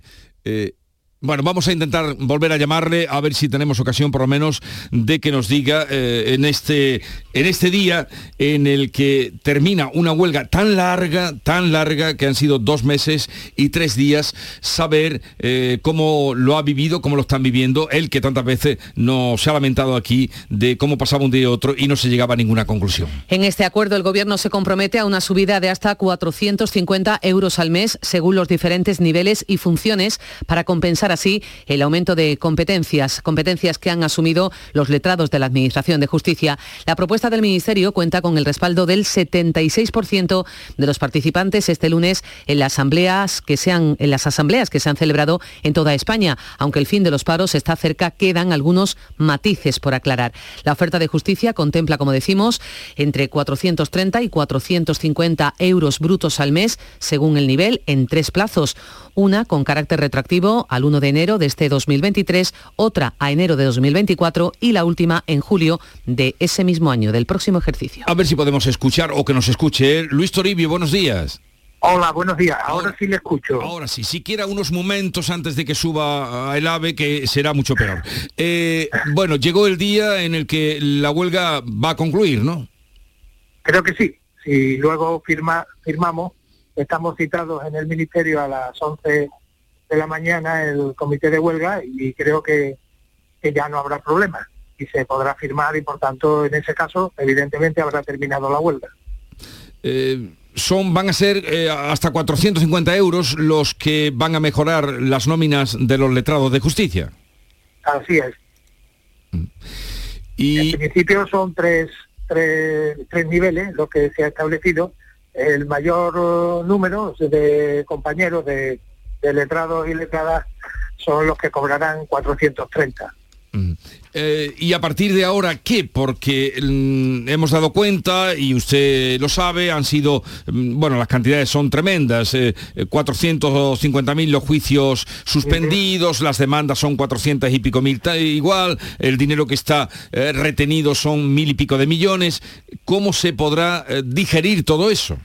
Eh, bueno, vamos a intentar volver a llamarle a ver si tenemos ocasión por lo menos de que nos diga eh, en, este, en este día en el que termina una huelga tan larga, tan larga, que han sido dos meses y tres días, saber eh, cómo lo ha vivido, cómo lo están viviendo, él que tantas veces nos ha lamentado aquí de cómo pasaba un día y otro y no se llegaba a ninguna conclusión. En este acuerdo el Gobierno se compromete a una subida de hasta 450 euros al mes según los diferentes niveles y funciones para compensar así el aumento de competencias, competencias que han asumido los letrados de la Administración de Justicia. La propuesta del Ministerio cuenta con el respaldo del 76% de los participantes este lunes en las asambleas que se han, en las asambleas que se han celebrado en toda España. Aunque el fin de los paros está cerca, quedan algunos matices por aclarar. La oferta de justicia contempla, como decimos, entre 430 y 450 euros brutos al mes, según el nivel, en tres plazos. Una con carácter retroactivo al 1 de enero de este 2023, otra a enero de 2024 y la última en julio de ese mismo año, del próximo ejercicio. A ver si podemos escuchar o que nos escuche él. Luis Toribio, buenos días. Hola, buenos días. Ahora, sí le escucho. Ahora sí, siquiera unos momentos antes de que suba el AVE, que será mucho peor. Eh, bueno, llegó el día en el que la huelga va a concluir, ¿no? Creo que sí. Si luego firma, firmamos, estamos citados en el Ministerio a las 11 de la mañana el comité de huelga y creo que, que ya no habrá problema y se podrá firmar y por tanto en ese caso evidentemente habrá terminado la huelga. Eh, son, van a ser eh, hasta 450 euros los que van a mejorar las nóminas de los letrados de justicia. Así es. Y... En principio son tres, tres, tres niveles lo que se ha establecido. El mayor eh, número de compañeros de, de letrados y letradas son los que cobrarán 430. Eh, y a partir de ahora, ¿qué? Porque mm, hemos dado cuenta, y usted lo sabe, han sido, mm, bueno, las cantidades son tremendas, eh, 450.000 los juicios suspendidos, las demandas son 400 y pico mil igual, el dinero que está eh, retenido son mil y pico de millones. ¿Cómo se podrá eh, digerir todo eso?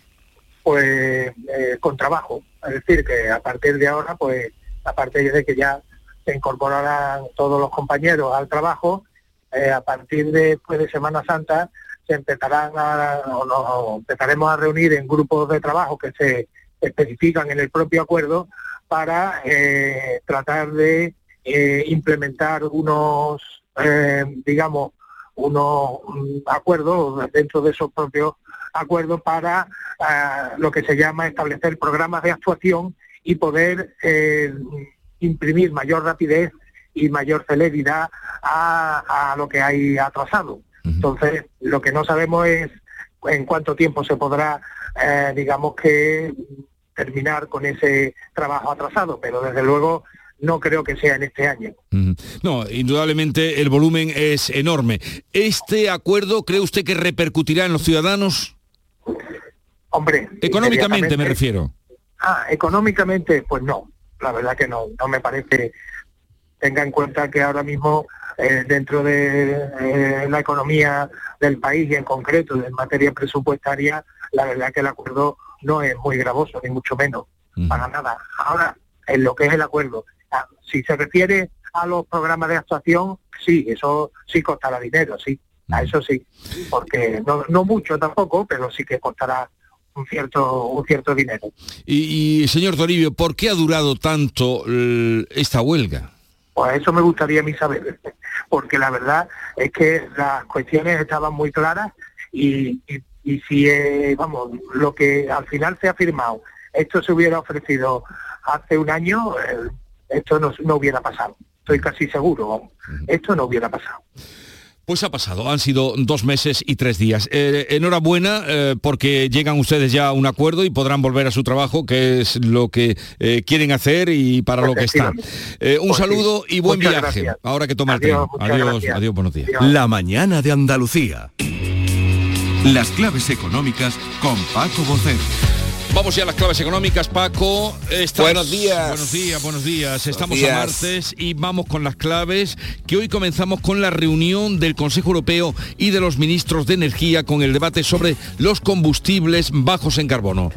Pues con trabajo, es decir, que a partir de ahora, pues, aparte de que ya se incorporarán todos los compañeros al trabajo. Eh, a partir de, después de Semana Santa se empezarán a, o empezaremos a reunir en grupos de trabajo que se especifican en el propio acuerdo para eh, tratar de eh, implementar unos, digamos, unos mm, acuerdos dentro de esos propios acuerdos para lo que se llama establecer programas de actuación y poder imprimir mayor rapidez y mayor celeridad a, lo que hay atrasado. Entonces, lo que no sabemos es en cuánto tiempo se podrá, eh, digamos que, terminar con ese trabajo atrasado, pero desde luego no creo que sea en este año. No, indudablemente el volumen es enorme. ¿Este acuerdo cree usted que repercutirá en los ciudadanos? Hombre. Económicamente me refiero. Ah, económicamente, pues no la verdad que no, no me parece, tenga en cuenta que ahora mismo eh, dentro de eh, la economía del país y en concreto en materia presupuestaria, la verdad que el acuerdo no es muy gravoso, ni mucho menos, para nada. Ahora, en lo que es el acuerdo, ah, si se refiere a los programas de actuación, sí, eso sí costará dinero, sí, a eso sí, porque no, no mucho tampoco, pero sí que costará un cierto, un cierto dinero. Y, señor Toribio, ¿por qué ha durado tanto esta huelga? Pues eso me gustaría a mí saber, (laughs) porque la verdad es que las cuestiones estaban muy claras y, y, si, eh, vamos, lo que al final se ha firmado, esto se hubiera ofrecido hace un año, eh, esto no, no hubiera pasado. Estoy casi seguro, esto no hubiera pasado. Pues ha pasado, han sido dos meses y tres días. Eh, enhorabuena eh, porque llegan ustedes ya a un acuerdo y podrán volver a su trabajo, que es lo que eh, quieren hacer y para lo que están. un pues saludo y buen viaje. Ahora que toma el tren. Adiós, adiós, buenos días. La mañana de Andalucía. Las claves económicas con Paco Bocero. Vamos ya a las claves económicas, Paco. buenos días. Buenos días, buenos días. Estamos a martes y vamos con las claves, que hoy comenzamos con la reunión del Consejo Europeo y de los ministros de Energía con el debate sobre los combustibles bajos en carbono.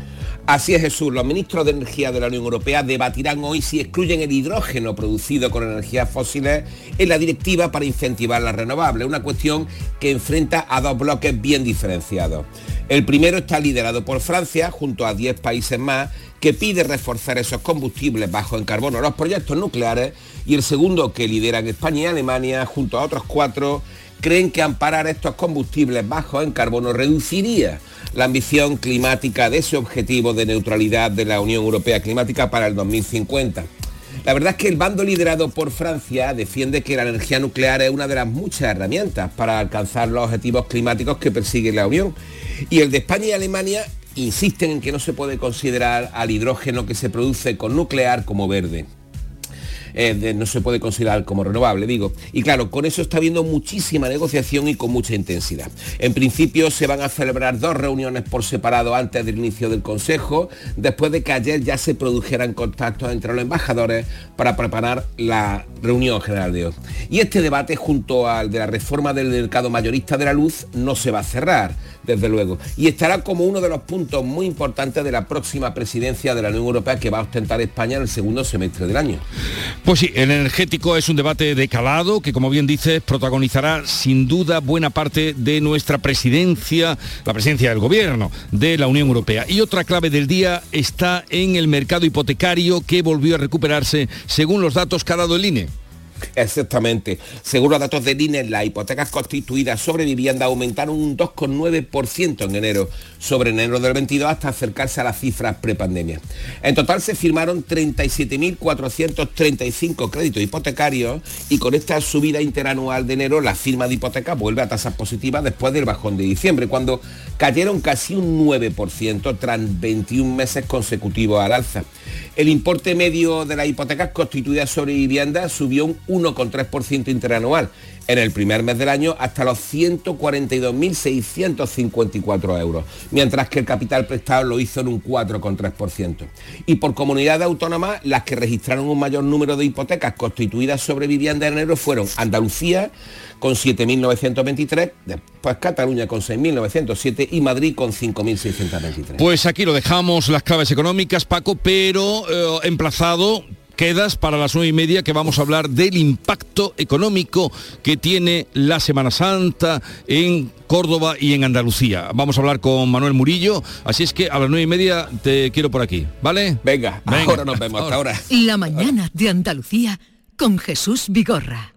Así es Jesús, los ministros de Energía de la Unión Europea debatirán hoy si excluyen el hidrógeno producido con energías fósiles en la directiva para incentivar las renovables, una cuestión que enfrenta a dos bloques bien diferenciados. El primero está liderado por Francia, junto a 10 países más, que pide reforzar esos combustibles bajos en carbono, los proyectos nucleares, y el segundo, que lideran España y Alemania, junto a otros cuatro, creen que amparar estos combustibles bajos en carbono reduciría la ambición climática de ese objetivo de neutralidad de la Unión Europea climática para el 2050. La verdad es que el bando liderado por Francia defiende que la energía nuclear es una de las muchas herramientas para alcanzar los objetivos climáticos que persigue la Unión. Y el de España y Alemania insisten en que no se puede considerar al hidrógeno que se produce con nuclear como verde. Eh, no se puede considerar como renovable, digo. Y claro, con eso está habiendo muchísima negociación y con mucha intensidad. En principio se van a celebrar dos reuniones por separado antes del inicio del Consejo, después de que ayer ya se produjeran contactos entre los embajadores para preparar la reunión general de hoy. Y este debate, junto al de la reforma del mercado mayorista de la luz, no se va a cerrar. Desde luego. Y estará como uno de los puntos muy importantes de la próxima presidencia de la Unión Europea que va a ostentar España en el segundo semestre del año. Pues sí, el energético es un debate de calado que, como bien dices, protagonizará sin duda buena parte de nuestra presidencia, la presidencia del gobierno de la Unión Europea. Y otra clave del día está en el mercado hipotecario que volvió a recuperarse según los datos que ha dado el INE. Exactamente. Según los datos del INE, las hipotecas constituidas sobre vivienda aumentaron un 2,9% en enero sobre enero del 22 hasta acercarse a las cifras prepandemia. En total se firmaron 37.435 créditos hipotecarios y con esta subida interanual de enero la firma de hipotecas vuelve a tasas positivas después del bajón de diciembre, cuando cayeron casi un 9% tras 21 meses consecutivos al alza. El importe medio de las hipotecas constituidas sobre vivienda subió un 1,3% interanual en el primer mes del año hasta los 142.654 euros, mientras que el capital prestado lo hizo en un 4,3%. Y por comunidades autónomas, las que registraron un mayor número de hipotecas constituidas sobre vivienda en enero fueron Andalucía, con 7.923, después Cataluña con 6.907 y Madrid con 5.623. Pues aquí lo dejamos, las claves económicas, Paco, pero eh, emplazado quedas para las nueve y media que vamos a hablar del impacto económico que tiene la Semana Santa en Córdoba y en Andalucía. Vamos a hablar con Manuel Murillo, así es que a las nueve y media te quiero por aquí, ¿vale? Venga, ahora nos vemos, hasta ahora. La mañana de Andalucía con Jesús Vigorra.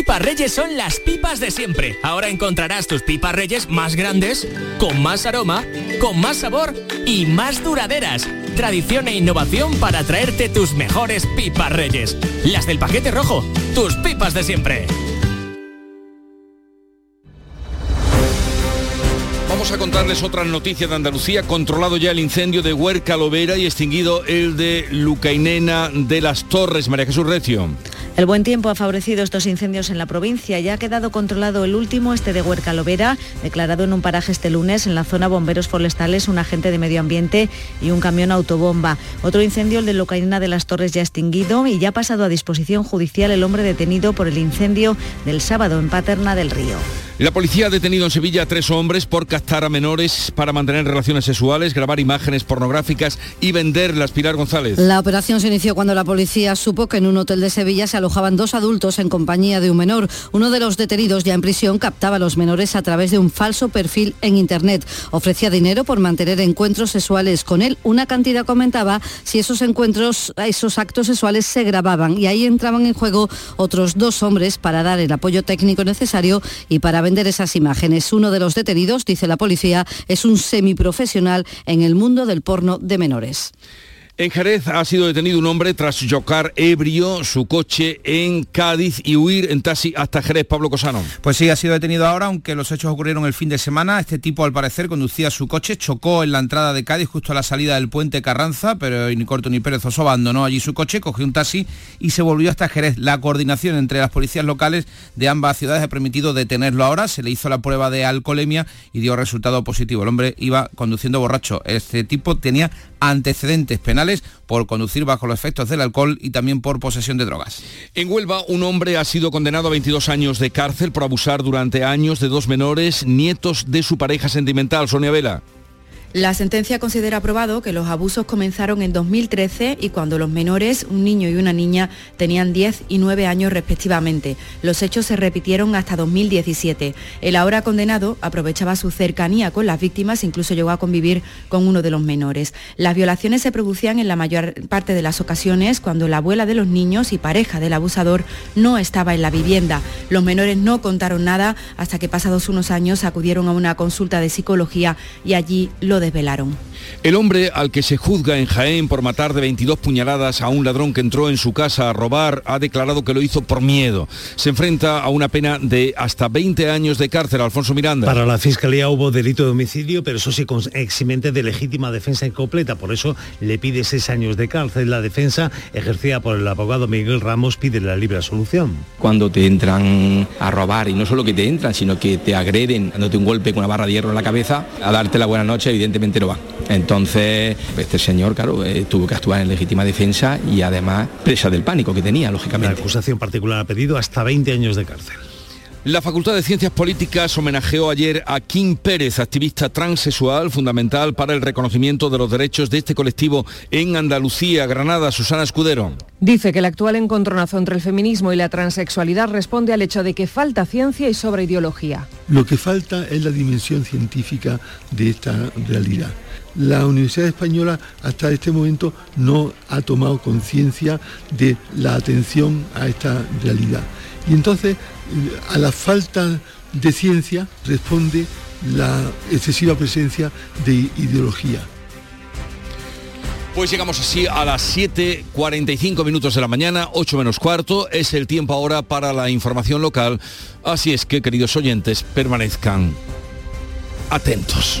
Pipas Reyes son las pipas de siempre. Ahora encontrarás tus pipas Reyes más grandes, con más aroma, con más sabor y más duraderas. Tradición e innovación para traerte tus mejores pipas Reyes. Las del paquete rojo, tus pipas de siempre. Vamos a contarles otras noticias de Andalucía. Controlado ya el incendio de Huerca Lovera y extinguido el de Lucainena de las Torres. María Jesús Recio. El buen tiempo ha favorecido estos incendios en la provincia. Ya ha quedado controlado el último, este de Huerca Lovera, declarado en un paraje este lunes en la zona Bomberos Forestales, un agente de medio ambiente y un camión autobomba. Otro incendio, el de Locaina de las Torres, ya extinguido y ya ha pasado a disposición judicial el hombre detenido por el incendio del sábado en Paterna del Río. La policía ha detenido en Sevilla a tres hombres por captar a menores para mantener relaciones sexuales, grabar imágenes pornográficas y venderlas. Pilar González. La operación se inició cuando la policía supo que en un hotel de Sevilla se alojaban dos adultos en compañía de un menor. Uno de los detenidos ya en prisión captaba a los menores a través de un falso perfil en Internet. Ofrecía dinero por mantener encuentros sexuales con él. Una cantidad comentaba si esos encuentros, esos actos sexuales se grababan y ahí entraban en juego otros dos hombres para dar el apoyo técnico necesario y para vender esas imágenes. Uno de los detenidos, dice la policía, es un semiprofesional en el mundo del porno de menores. En Jerez ha sido detenido un hombre tras chocar ebrio su coche en Cádiz y huir en taxi hasta Jerez. Pablo Cosano. Pues sí, ha sido detenido ahora, aunque los hechos ocurrieron el fin de semana. Este tipo, al parecer, conducía su coche, chocó en la entrada de Cádiz justo a la salida del puente Carranza, pero ni corto ni perezoso abandonó allí su coche, cogió un taxi y se volvió hasta Jerez. La coordinación entre las policías locales de ambas ciudades ha permitido detenerlo ahora. Se le hizo la prueba de alcoholemia y dio resultado positivo. El hombre iba conduciendo borracho. Este tipo tenía antecedentes penales por conducir bajo los efectos del alcohol y también por posesión de drogas. En Huelva, un hombre ha sido condenado a 22 años de cárcel por abusar durante años de dos menores, nietos de su pareja sentimental, Sonia Vela. La sentencia considera probado que los abusos comenzaron en 2013 y cuando los menores, un niño y una niña, tenían 10 y 9 años respectivamente. Los hechos se repitieron hasta 2017. El ahora condenado aprovechaba su cercanía con las víctimas, incluso llegó a convivir con uno de los menores. Las violaciones se producían en la mayor parte de las ocasiones cuando la abuela de los niños y pareja del abusador no estaba en la vivienda. Los menores no contaron nada hasta que pasados unos años acudieron a una consulta de psicología y allí lo lo desvelaron. El hombre al que se juzga en Jaén por matar de 22 puñaladas a un ladrón que entró en su casa a robar ha declarado que lo hizo por miedo. Se enfrenta a una pena de hasta 20 años de cárcel. Alfonso Miranda. Para la Fiscalía hubo delito de homicidio, pero eso sí con eximente de legítima defensa incompleta. Por eso le pide seis años de cárcel. La defensa, ejercida por el abogado Miguel Ramos, pide la libre solución. Cuando te entran a robar, y no solo que te entran, sino que te agreden, dándote un golpe con una barra de hierro en la cabeza, a darte la buena noche, evidentemente no va. Entonces, este señor, claro, eh, tuvo que actuar en legítima defensa y además presa del pánico que tenía, lógicamente. La acusación particular ha pedido hasta 20 años de cárcel. La Facultad de Ciencias Políticas homenajeó ayer a Kim Pérez, activista transexual fundamental para el reconocimiento de los derechos de este colectivo en Andalucía, Granada. Susana Escudero. Dice que el actual encontronazo entre el feminismo y la transexualidad responde al hecho de que falta ciencia y sobre ideología. Lo que falta es la dimensión científica de esta realidad. La Universidad Española hasta este momento no ha tomado conciencia de la atención a esta realidad. Y entonces a la falta de ciencia responde la excesiva presencia de ideología. Pues llegamos así a las 7.45 minutos de la mañana, 8 menos cuarto, es el tiempo ahora para la información local, así es que queridos oyentes, permanezcan atentos.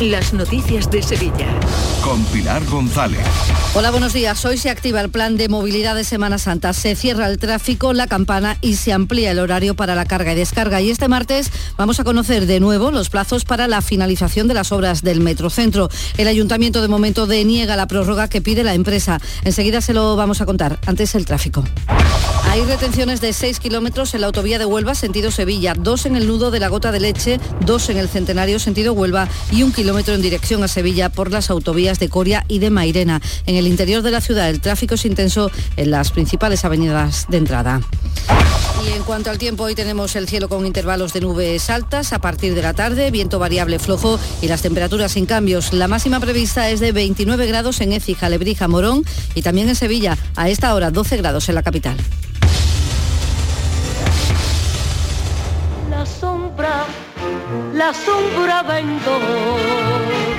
las noticias de Sevilla. Con Pilar González. Hola, buenos días. Hoy se activa el plan de movilidad de Semana Santa. Se cierra el tráfico, la campana y se amplía el horario para la carga y descarga. Y este martes vamos a conocer de nuevo los plazos para la finalización de las obras del Metrocentro. El ayuntamiento de momento deniega la prórroga que pide la empresa. Enseguida se lo vamos a contar. Antes el tráfico. Hay retenciones de 6 kilómetros en la autovía de Huelva, sentido Sevilla, dos en el nudo de la gota de leche, dos en el centenario, sentido Huelva y un kilómetro en dirección a Sevilla por las autovías de Coria y de Mairena. En el interior de la ciudad el tráfico es intenso en las principales avenidas de entrada. Y en cuanto al tiempo, hoy tenemos el cielo con intervalos de nubes altas a partir de la tarde, viento variable flojo y las temperaturas sin cambios. La máxima prevista es de 29 grados en Écija, Lebrija, Morón y también en Sevilla. A esta hora 12 grados en la capital. La sombra vendo.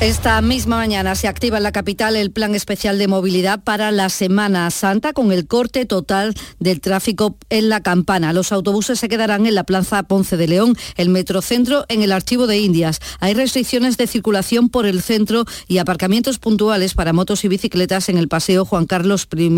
Esta misma mañana se activa en la capital el plan especial de movilidad para la Semana Santa con el corte total del tráfico en la campana. Los autobuses se quedarán en la Plaza Ponce de León, el Metrocentro en el Archivo de Indias. Hay restricciones de circulación por el centro y aparcamientos puntuales para motos y bicicletas en el Paseo Juan Carlos I.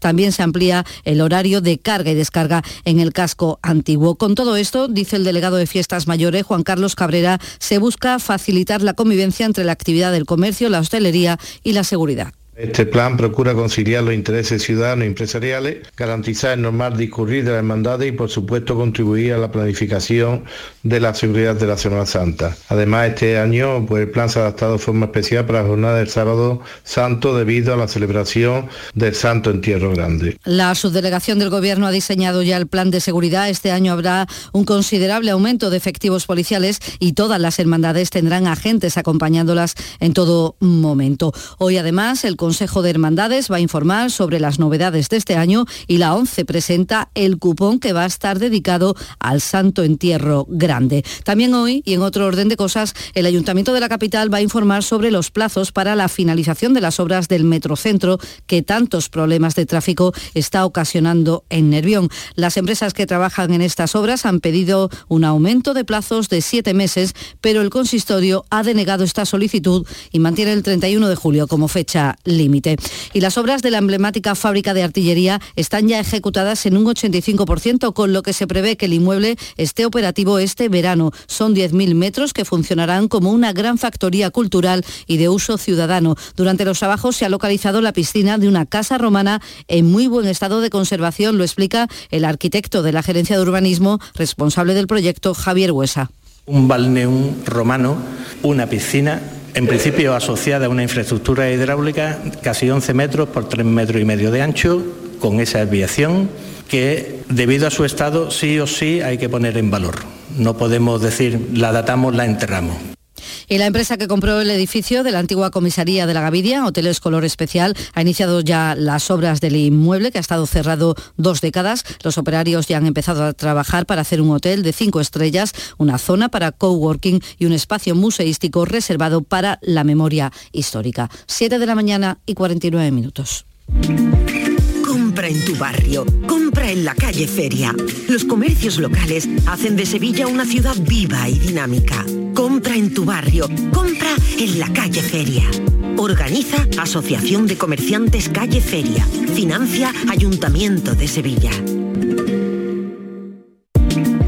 También se amplía el horario de carga y descarga en el casco antiguo. Con todo esto, dice el delegado de Fiestas Mayores, Juan Carlos Cabrera, se busca facilitar la convivencia entre la actividad del comercio, la hostelería y la seguridad. Este plan procura conciliar los intereses ciudadanos y empresariales, garantizar el normal discurrir de las hermandades y, por supuesto, contribuir a la planificación de la seguridad de la Semana Santa. Además, este año pues, el plan se ha adaptado de forma especial para la jornada del sábado santo debido a la celebración del Santo Entierro Grande. La subdelegación del Gobierno ha diseñado ya el plan de seguridad. Este año habrá un considerable aumento de efectivos policiales y todas las hermandades tendrán agentes acompañándolas en todo momento. Hoy, además, el Consejo de Hermandades va a informar sobre las novedades de este año y la ONCE presenta el cupón que va a estar dedicado al Santo Entierro Grande. También hoy, y en otro orden de cosas, el Ayuntamiento de la capital va a informar sobre los plazos para la finalización de las obras del Metrocentro que tantos problemas de tráfico está ocasionando en Nervión. Las empresas que trabajan en estas obras han pedido un aumento de plazos de siete meses, pero el consistorio ha denegado esta solicitud y mantiene el 31 de julio como fecha límite. Y las obras de la emblemática fábrica de artillería están ya ejecutadas en un 85%, con lo que se prevé que el inmueble esté operativo este verano. Son 10.000 metros que funcionarán como una gran factoría cultural y de uso ciudadano. Durante los trabajos se ha localizado la piscina de una casa romana en muy buen estado de conservación, lo explica el arquitecto de la Gerencia de Urbanismo, responsable del proyecto, Javier Huesa. Un balneum romano, una piscina en principio asociada a una infraestructura hidráulica casi 11 metros por 3 metros y medio de ancho, con esa desviación que debido a su estado sí o sí hay que poner en valor. No podemos decir la datamos, la enterramos. Y la empresa que compró el edificio de la antigua comisaría de la Gavidia, Hoteles Color Especial, ha iniciado ya las obras del inmueble que ha estado cerrado dos décadas. Los operarios ya han empezado a trabajar para hacer un hotel de cinco estrellas, una zona para coworking y un espacio museístico reservado para la memoria histórica. Siete de la mañana y 49 minutos. Compra en tu barrio, compra en la calle Feria. Los comercios locales hacen de Sevilla una ciudad viva y dinámica. Compra en tu barrio, compra en la calle Feria. Organiza Asociación de Comerciantes Calle Feria. Financia Ayuntamiento de Sevilla.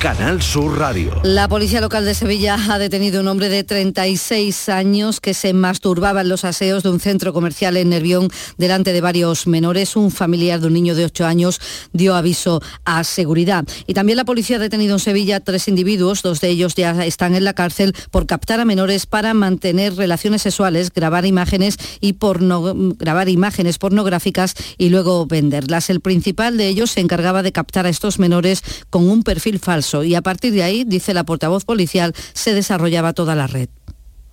Canal Sur Radio. La policía local de Sevilla ha detenido a un hombre de 36 años que se masturbaba en los aseos de un centro comercial en Nervión delante de varios menores. Un familiar de un niño de 8 años dio aviso a seguridad. Y también la policía ha detenido en Sevilla tres individuos, dos de ellos ya están en la cárcel por captar a menores para mantener relaciones sexuales, grabar imágenes y porno- grabar imágenes pornográficas y luego venderlas. El principal de ellos se encargaba de captar a estos menores con un perfil falso y a partir de ahí, dice la portavoz policial, se desarrollaba toda la red.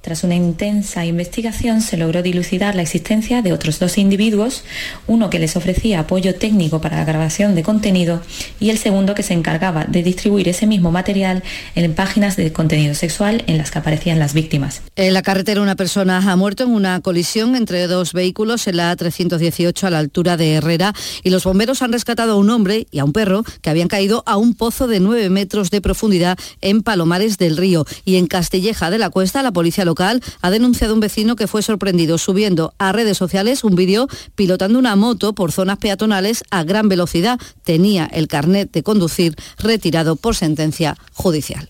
Tras una intensa investigación se logró dilucidar la existencia de otros dos individuos, uno que les ofrecía apoyo técnico para la grabación de contenido y el segundo que se encargaba de distribuir ese mismo material en páginas de contenido sexual en las que aparecían las víctimas. En la carretera una persona ha muerto en una colisión entre dos vehículos en la A318 a la altura de Herrera y los bomberos han rescatado a un hombre y a un perro que habían caído a un pozo de 9 metros de profundidad en Palomares del Río. Y en Castilleja de la Cuesta la policía local ha denunciado un vecino que fue sorprendido subiendo a redes sociales un vídeo pilotando una moto por zonas peatonales a gran velocidad. Tenía el carnet de conducir retirado por sentencia judicial.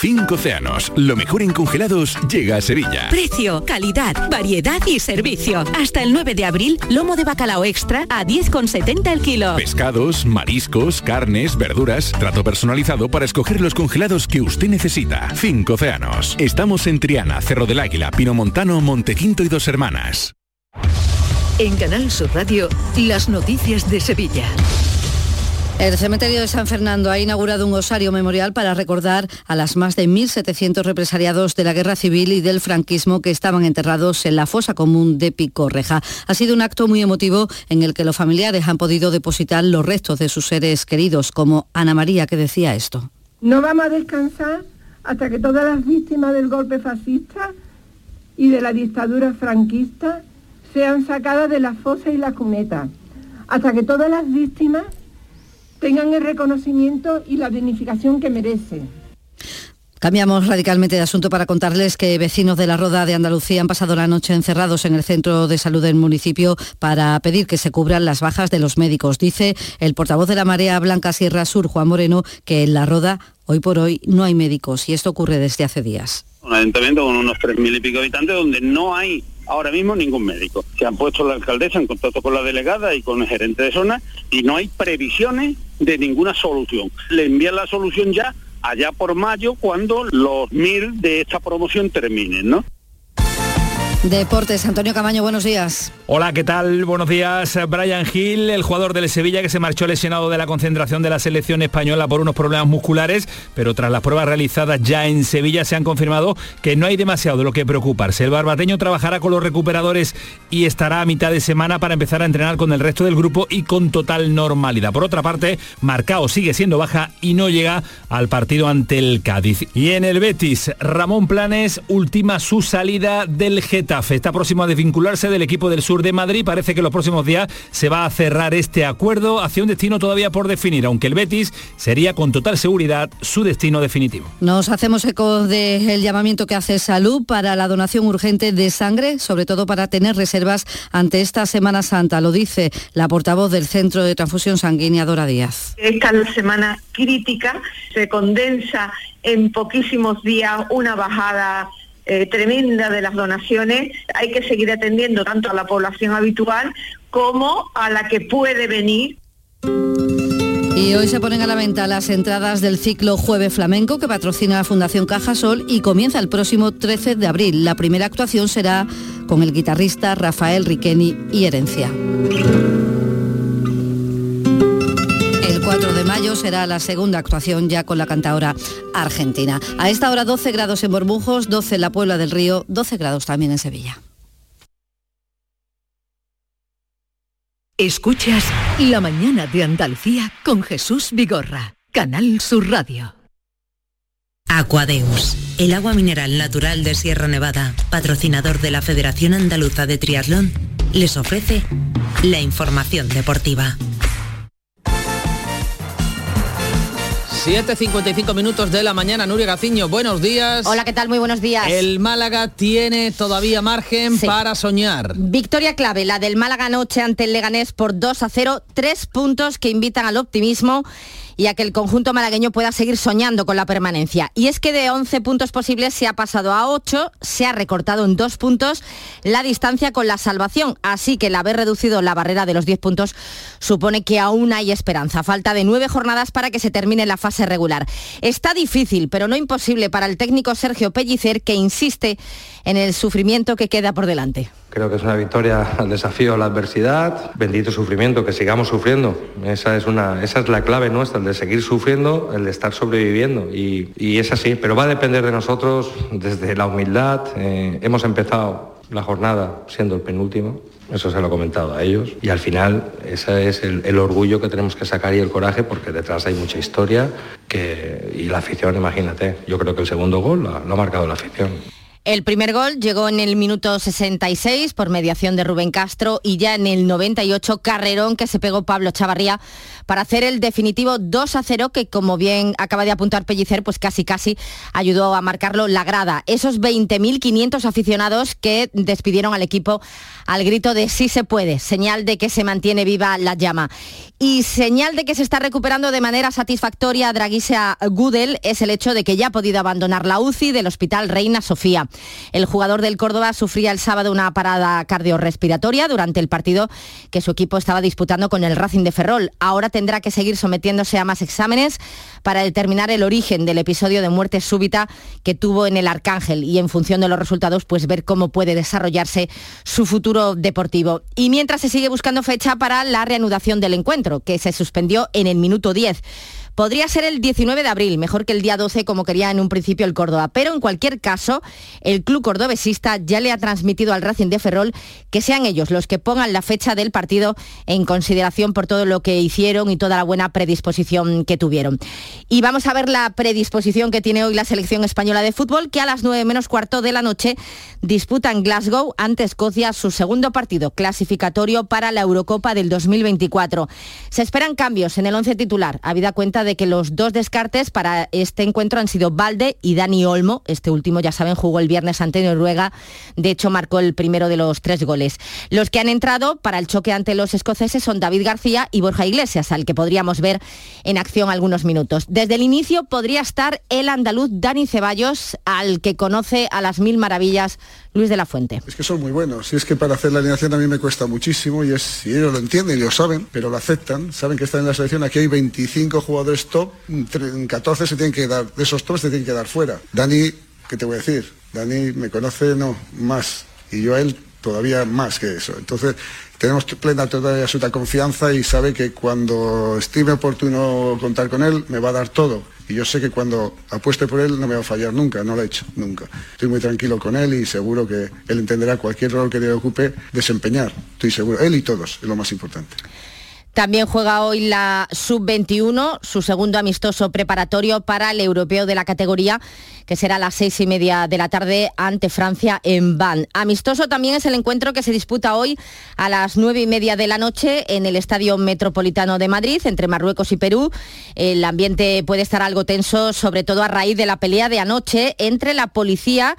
Cinco océanos. Lo mejor en congelados llega a Sevilla. Precio, calidad, variedad y servicio. Hasta el 9 de abril, lomo de bacalao extra a 10,70 el kilo. Pescados, mariscos, carnes, verduras, trato personalizado para escoger los congelados que usted necesita. Cinco océanos. Estamos en Triana, Cerro del Águila, Pino Montano, Montequinto y Dos Hermanas. En Canal Sur Radio, las noticias de Sevilla. El cementerio de San Fernando ha inaugurado un osario memorial para recordar a las más de 1.700 represaliados de la guerra civil y del franquismo que estaban enterrados en la fosa común de Picorreja. Ha sido un acto muy emotivo en el que los familiares han podido depositar los restos de sus seres queridos, como Ana María que decía esto. No vamos a descansar hasta que todas las víctimas del golpe fascista y de la dictadura franquista sean sacadas de las fosas y las cunetas, hasta que todas las víctimas tengan el reconocimiento y la dignificación que merecen. Cambiamos radicalmente de asunto para contarles que vecinos de la Roda de Andalucía han pasado la noche encerrados en el centro de salud del municipio para pedir que se cubran las bajas de los médicos. Dice el portavoz de la Marea Blanca Sierra Sur, Juan Moreno, que en la Roda hoy por hoy no hay médicos y esto ocurre desde hace días. Un ayuntamiento con unos tres mil y pico habitantes donde no hay ahora mismo ningún médico. Se han puesto la alcaldesa en contacto con la delegada y con el gerente de zona y no hay previsiones de ninguna solución. Le envían la solución ya allá por mayo cuando los mil de esta promoción terminen, ¿no? Deportes, Antonio Camaño, buenos días. Hola, ¿qué tal? Buenos días. Brian Hill, el jugador del Sevilla que se marchó lesionado de la concentración de la selección española por unos problemas musculares, pero tras las pruebas realizadas ya en Sevilla se han confirmado que no hay demasiado de lo que preocuparse. El barbateño trabajará con los recuperadores y estará a mitad de semana para empezar a entrenar con el resto del grupo y con total normalidad. Por otra parte, Marcao sigue siendo baja y no llega al partido ante el Cádiz. Y en el Betis, Ramón Planes ultima su salida del GT Está próximo a desvincularse del equipo del sur de Madrid. Parece que los próximos días se va a cerrar este acuerdo hacia un destino todavía por definir, aunque el Betis sería con total seguridad su destino definitivo. Nos hacemos eco del llamamiento que hace Salud para la donación urgente de sangre, sobre todo para tener reservas ante esta Semana Santa. Lo dice la portavoz del Centro de Transfusión Sanguínea, Dora Díaz. Esta semana crítica se condensa en poquísimos días una bajada eh, tremenda de las donaciones, hay que seguir atendiendo tanto a la población habitual como a la que puede venir. Y hoy se ponen a la venta las entradas del ciclo Jueves Flamenco que patrocina la Fundación Cajasol y comienza el próximo 13 de abril. La primera actuación será con el guitarrista Rafael Riqueni y Herencia. Mayo será la segunda actuación ya con la cantadora argentina. A esta hora 12 grados en Borbujos, 12 en la Puebla del Río, 12 grados también en Sevilla. Escuchas La mañana de Andalucía con Jesús Vigorra, Canal Sur Radio. Aquadeus, el agua mineral natural de Sierra Nevada, patrocinador de la Federación Andaluza de Triatlón, les ofrece la información deportiva. 7.55 minutos de la mañana, Nuria Gaciño, buenos días. Hola, ¿qué tal? Muy buenos días. El Málaga tiene todavía margen para soñar. Victoria clave, la del Málaga anoche ante el Leganés por 2 a 0, tres puntos que invitan al optimismo y a que el conjunto malagueño pueda seguir soñando con la permanencia. Y es que de 11 puntos posibles se ha pasado a 8, se ha recortado en dos puntos la distancia con la salvación, así que el haber reducido la barrera de los 10 puntos supone que aún hay esperanza. Falta de nueve jornadas para que se termine la fase regular. Está difícil, pero no imposible para el técnico Sergio Pellicer, que insiste en el sufrimiento que queda por delante. Creo que es una victoria al desafío, a la adversidad, bendito sufrimiento, que sigamos sufriendo. Esa es, una, esa es la clave nuestra, el de seguir sufriendo, el de estar sobreviviendo. Y, es así, pero va a depender de nosotros desde la humildad. Eh, hemos empezado la jornada siendo el penúltimo, eso se lo he comentado a ellos. Y al final ese es el, orgullo que tenemos que sacar y el coraje porque detrás hay mucha historia que, y la afición, imagínate, yo creo que el segundo gol lo ha marcado la afición. El primer gol llegó en el minuto 66 por mediación de Rubén Castro y ya en el 98 carrerón que se pegó Pablo Chavarría para hacer el definitivo 2 a 0 que como bien acaba de apuntar Pellicer pues casi casi ayudó a marcarlo la grada. Esos 20.500 aficionados que despidieron al equipo al grito de sí se puede, señal de que se mantiene viva la llama. Y señal de que se está recuperando de manera satisfactoria Draguisa Gudel es el hecho de que ya ha podido abandonar la UCI del Hospital Reina Sofía. El jugador del Córdoba sufría el sábado una parada cardiorrespiratoria durante el partido que su equipo estaba disputando con el Racing de Ferrol. Ahora tendrá que seguir sometiéndose a más exámenes para determinar el origen del episodio de muerte súbita que tuvo en el Arcángel y en función de los resultados pues ver cómo puede desarrollarse su futuro deportivo. Y mientras se sigue buscando fecha para la reanudación del encuentro que se suspendió en el minuto 10. Podría ser el 19 de abril, mejor que el día 12 como quería en un principio el Córdoba, pero en cualquier caso, el club cordobesista ya le ha transmitido al Racing de Ferrol que sean ellos los que pongan la fecha del partido en consideración por todo lo que hicieron y toda la buena predisposición que tuvieron. Y vamos a ver la predisposición que tiene hoy la selección española de fútbol, que a las 9 menos cuarto de la noche disputa en Glasgow ante Escocia su segundo partido clasificatorio para la Eurocopa del 2024. Se esperan cambios en el once titular, habida cuenta de de que los dos descartes para este encuentro han sido Valde y Dani Olmo. Este último, ya saben, jugó el viernes ante Noruega. De hecho, marcó el primero de los tres goles. Los que han entrado para el choque ante los escoceses son David García y Borja Iglesias, al que podríamos ver en acción algunos minutos. Desde el inicio podría estar el andaluz Dani Ceballos, al que conoce a las mil maravillas Luis de la Fuente. Es que son muy buenos. Y es que para hacer la alineación a mí me cuesta muchísimo y es, y ellos lo entienden y lo saben, pero lo aceptan. Saben que están en la selección. Aquí hay 25 jugadores top, 14 se tienen que dar, de esos top se tienen que dar fuera. Dani, ¿qué te voy a decir? Dani me conoce, no, más. Y yo a él todavía más que eso. Entonces, tenemos plena toda absoluta confianza y sabe que cuando estime oportuno contar con él, me va a dar todo. Y yo sé que cuando apueste por él no me va a fallar nunca, no lo he hecho, nunca. Estoy muy tranquilo con él y seguro que él entenderá cualquier rol que le ocupe desempeñar. Estoy seguro, él y todos, es lo más importante. También juega hoy la Sub-21, su segundo amistoso preparatorio para el europeo de la categoría, que será a las seis y media de la tarde ante Francia en Van. Amistoso también es el encuentro que se disputa hoy a las nueve y media de la noche en el Estadio Metropolitano de Madrid, entre Marruecos y Perú. El ambiente puede estar algo tenso, sobre todo a raíz de la pelea de anoche entre la policía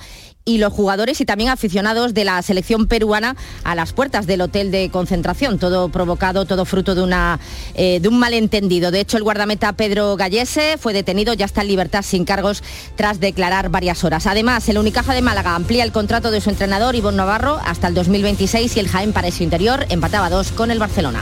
y los jugadores y también aficionados de la selección peruana a las puertas del hotel de concentración. Todo provocado, todo fruto de, una, eh, de un malentendido. De hecho, el guardameta Pedro Gallese fue detenido, ya está en libertad sin cargos tras declarar varias horas. Además, el Unicaja de Málaga amplía el contrato de su entrenador Ivonne Navarro hasta el 2026 y el Jaén para su interior empataba dos con el Barcelona.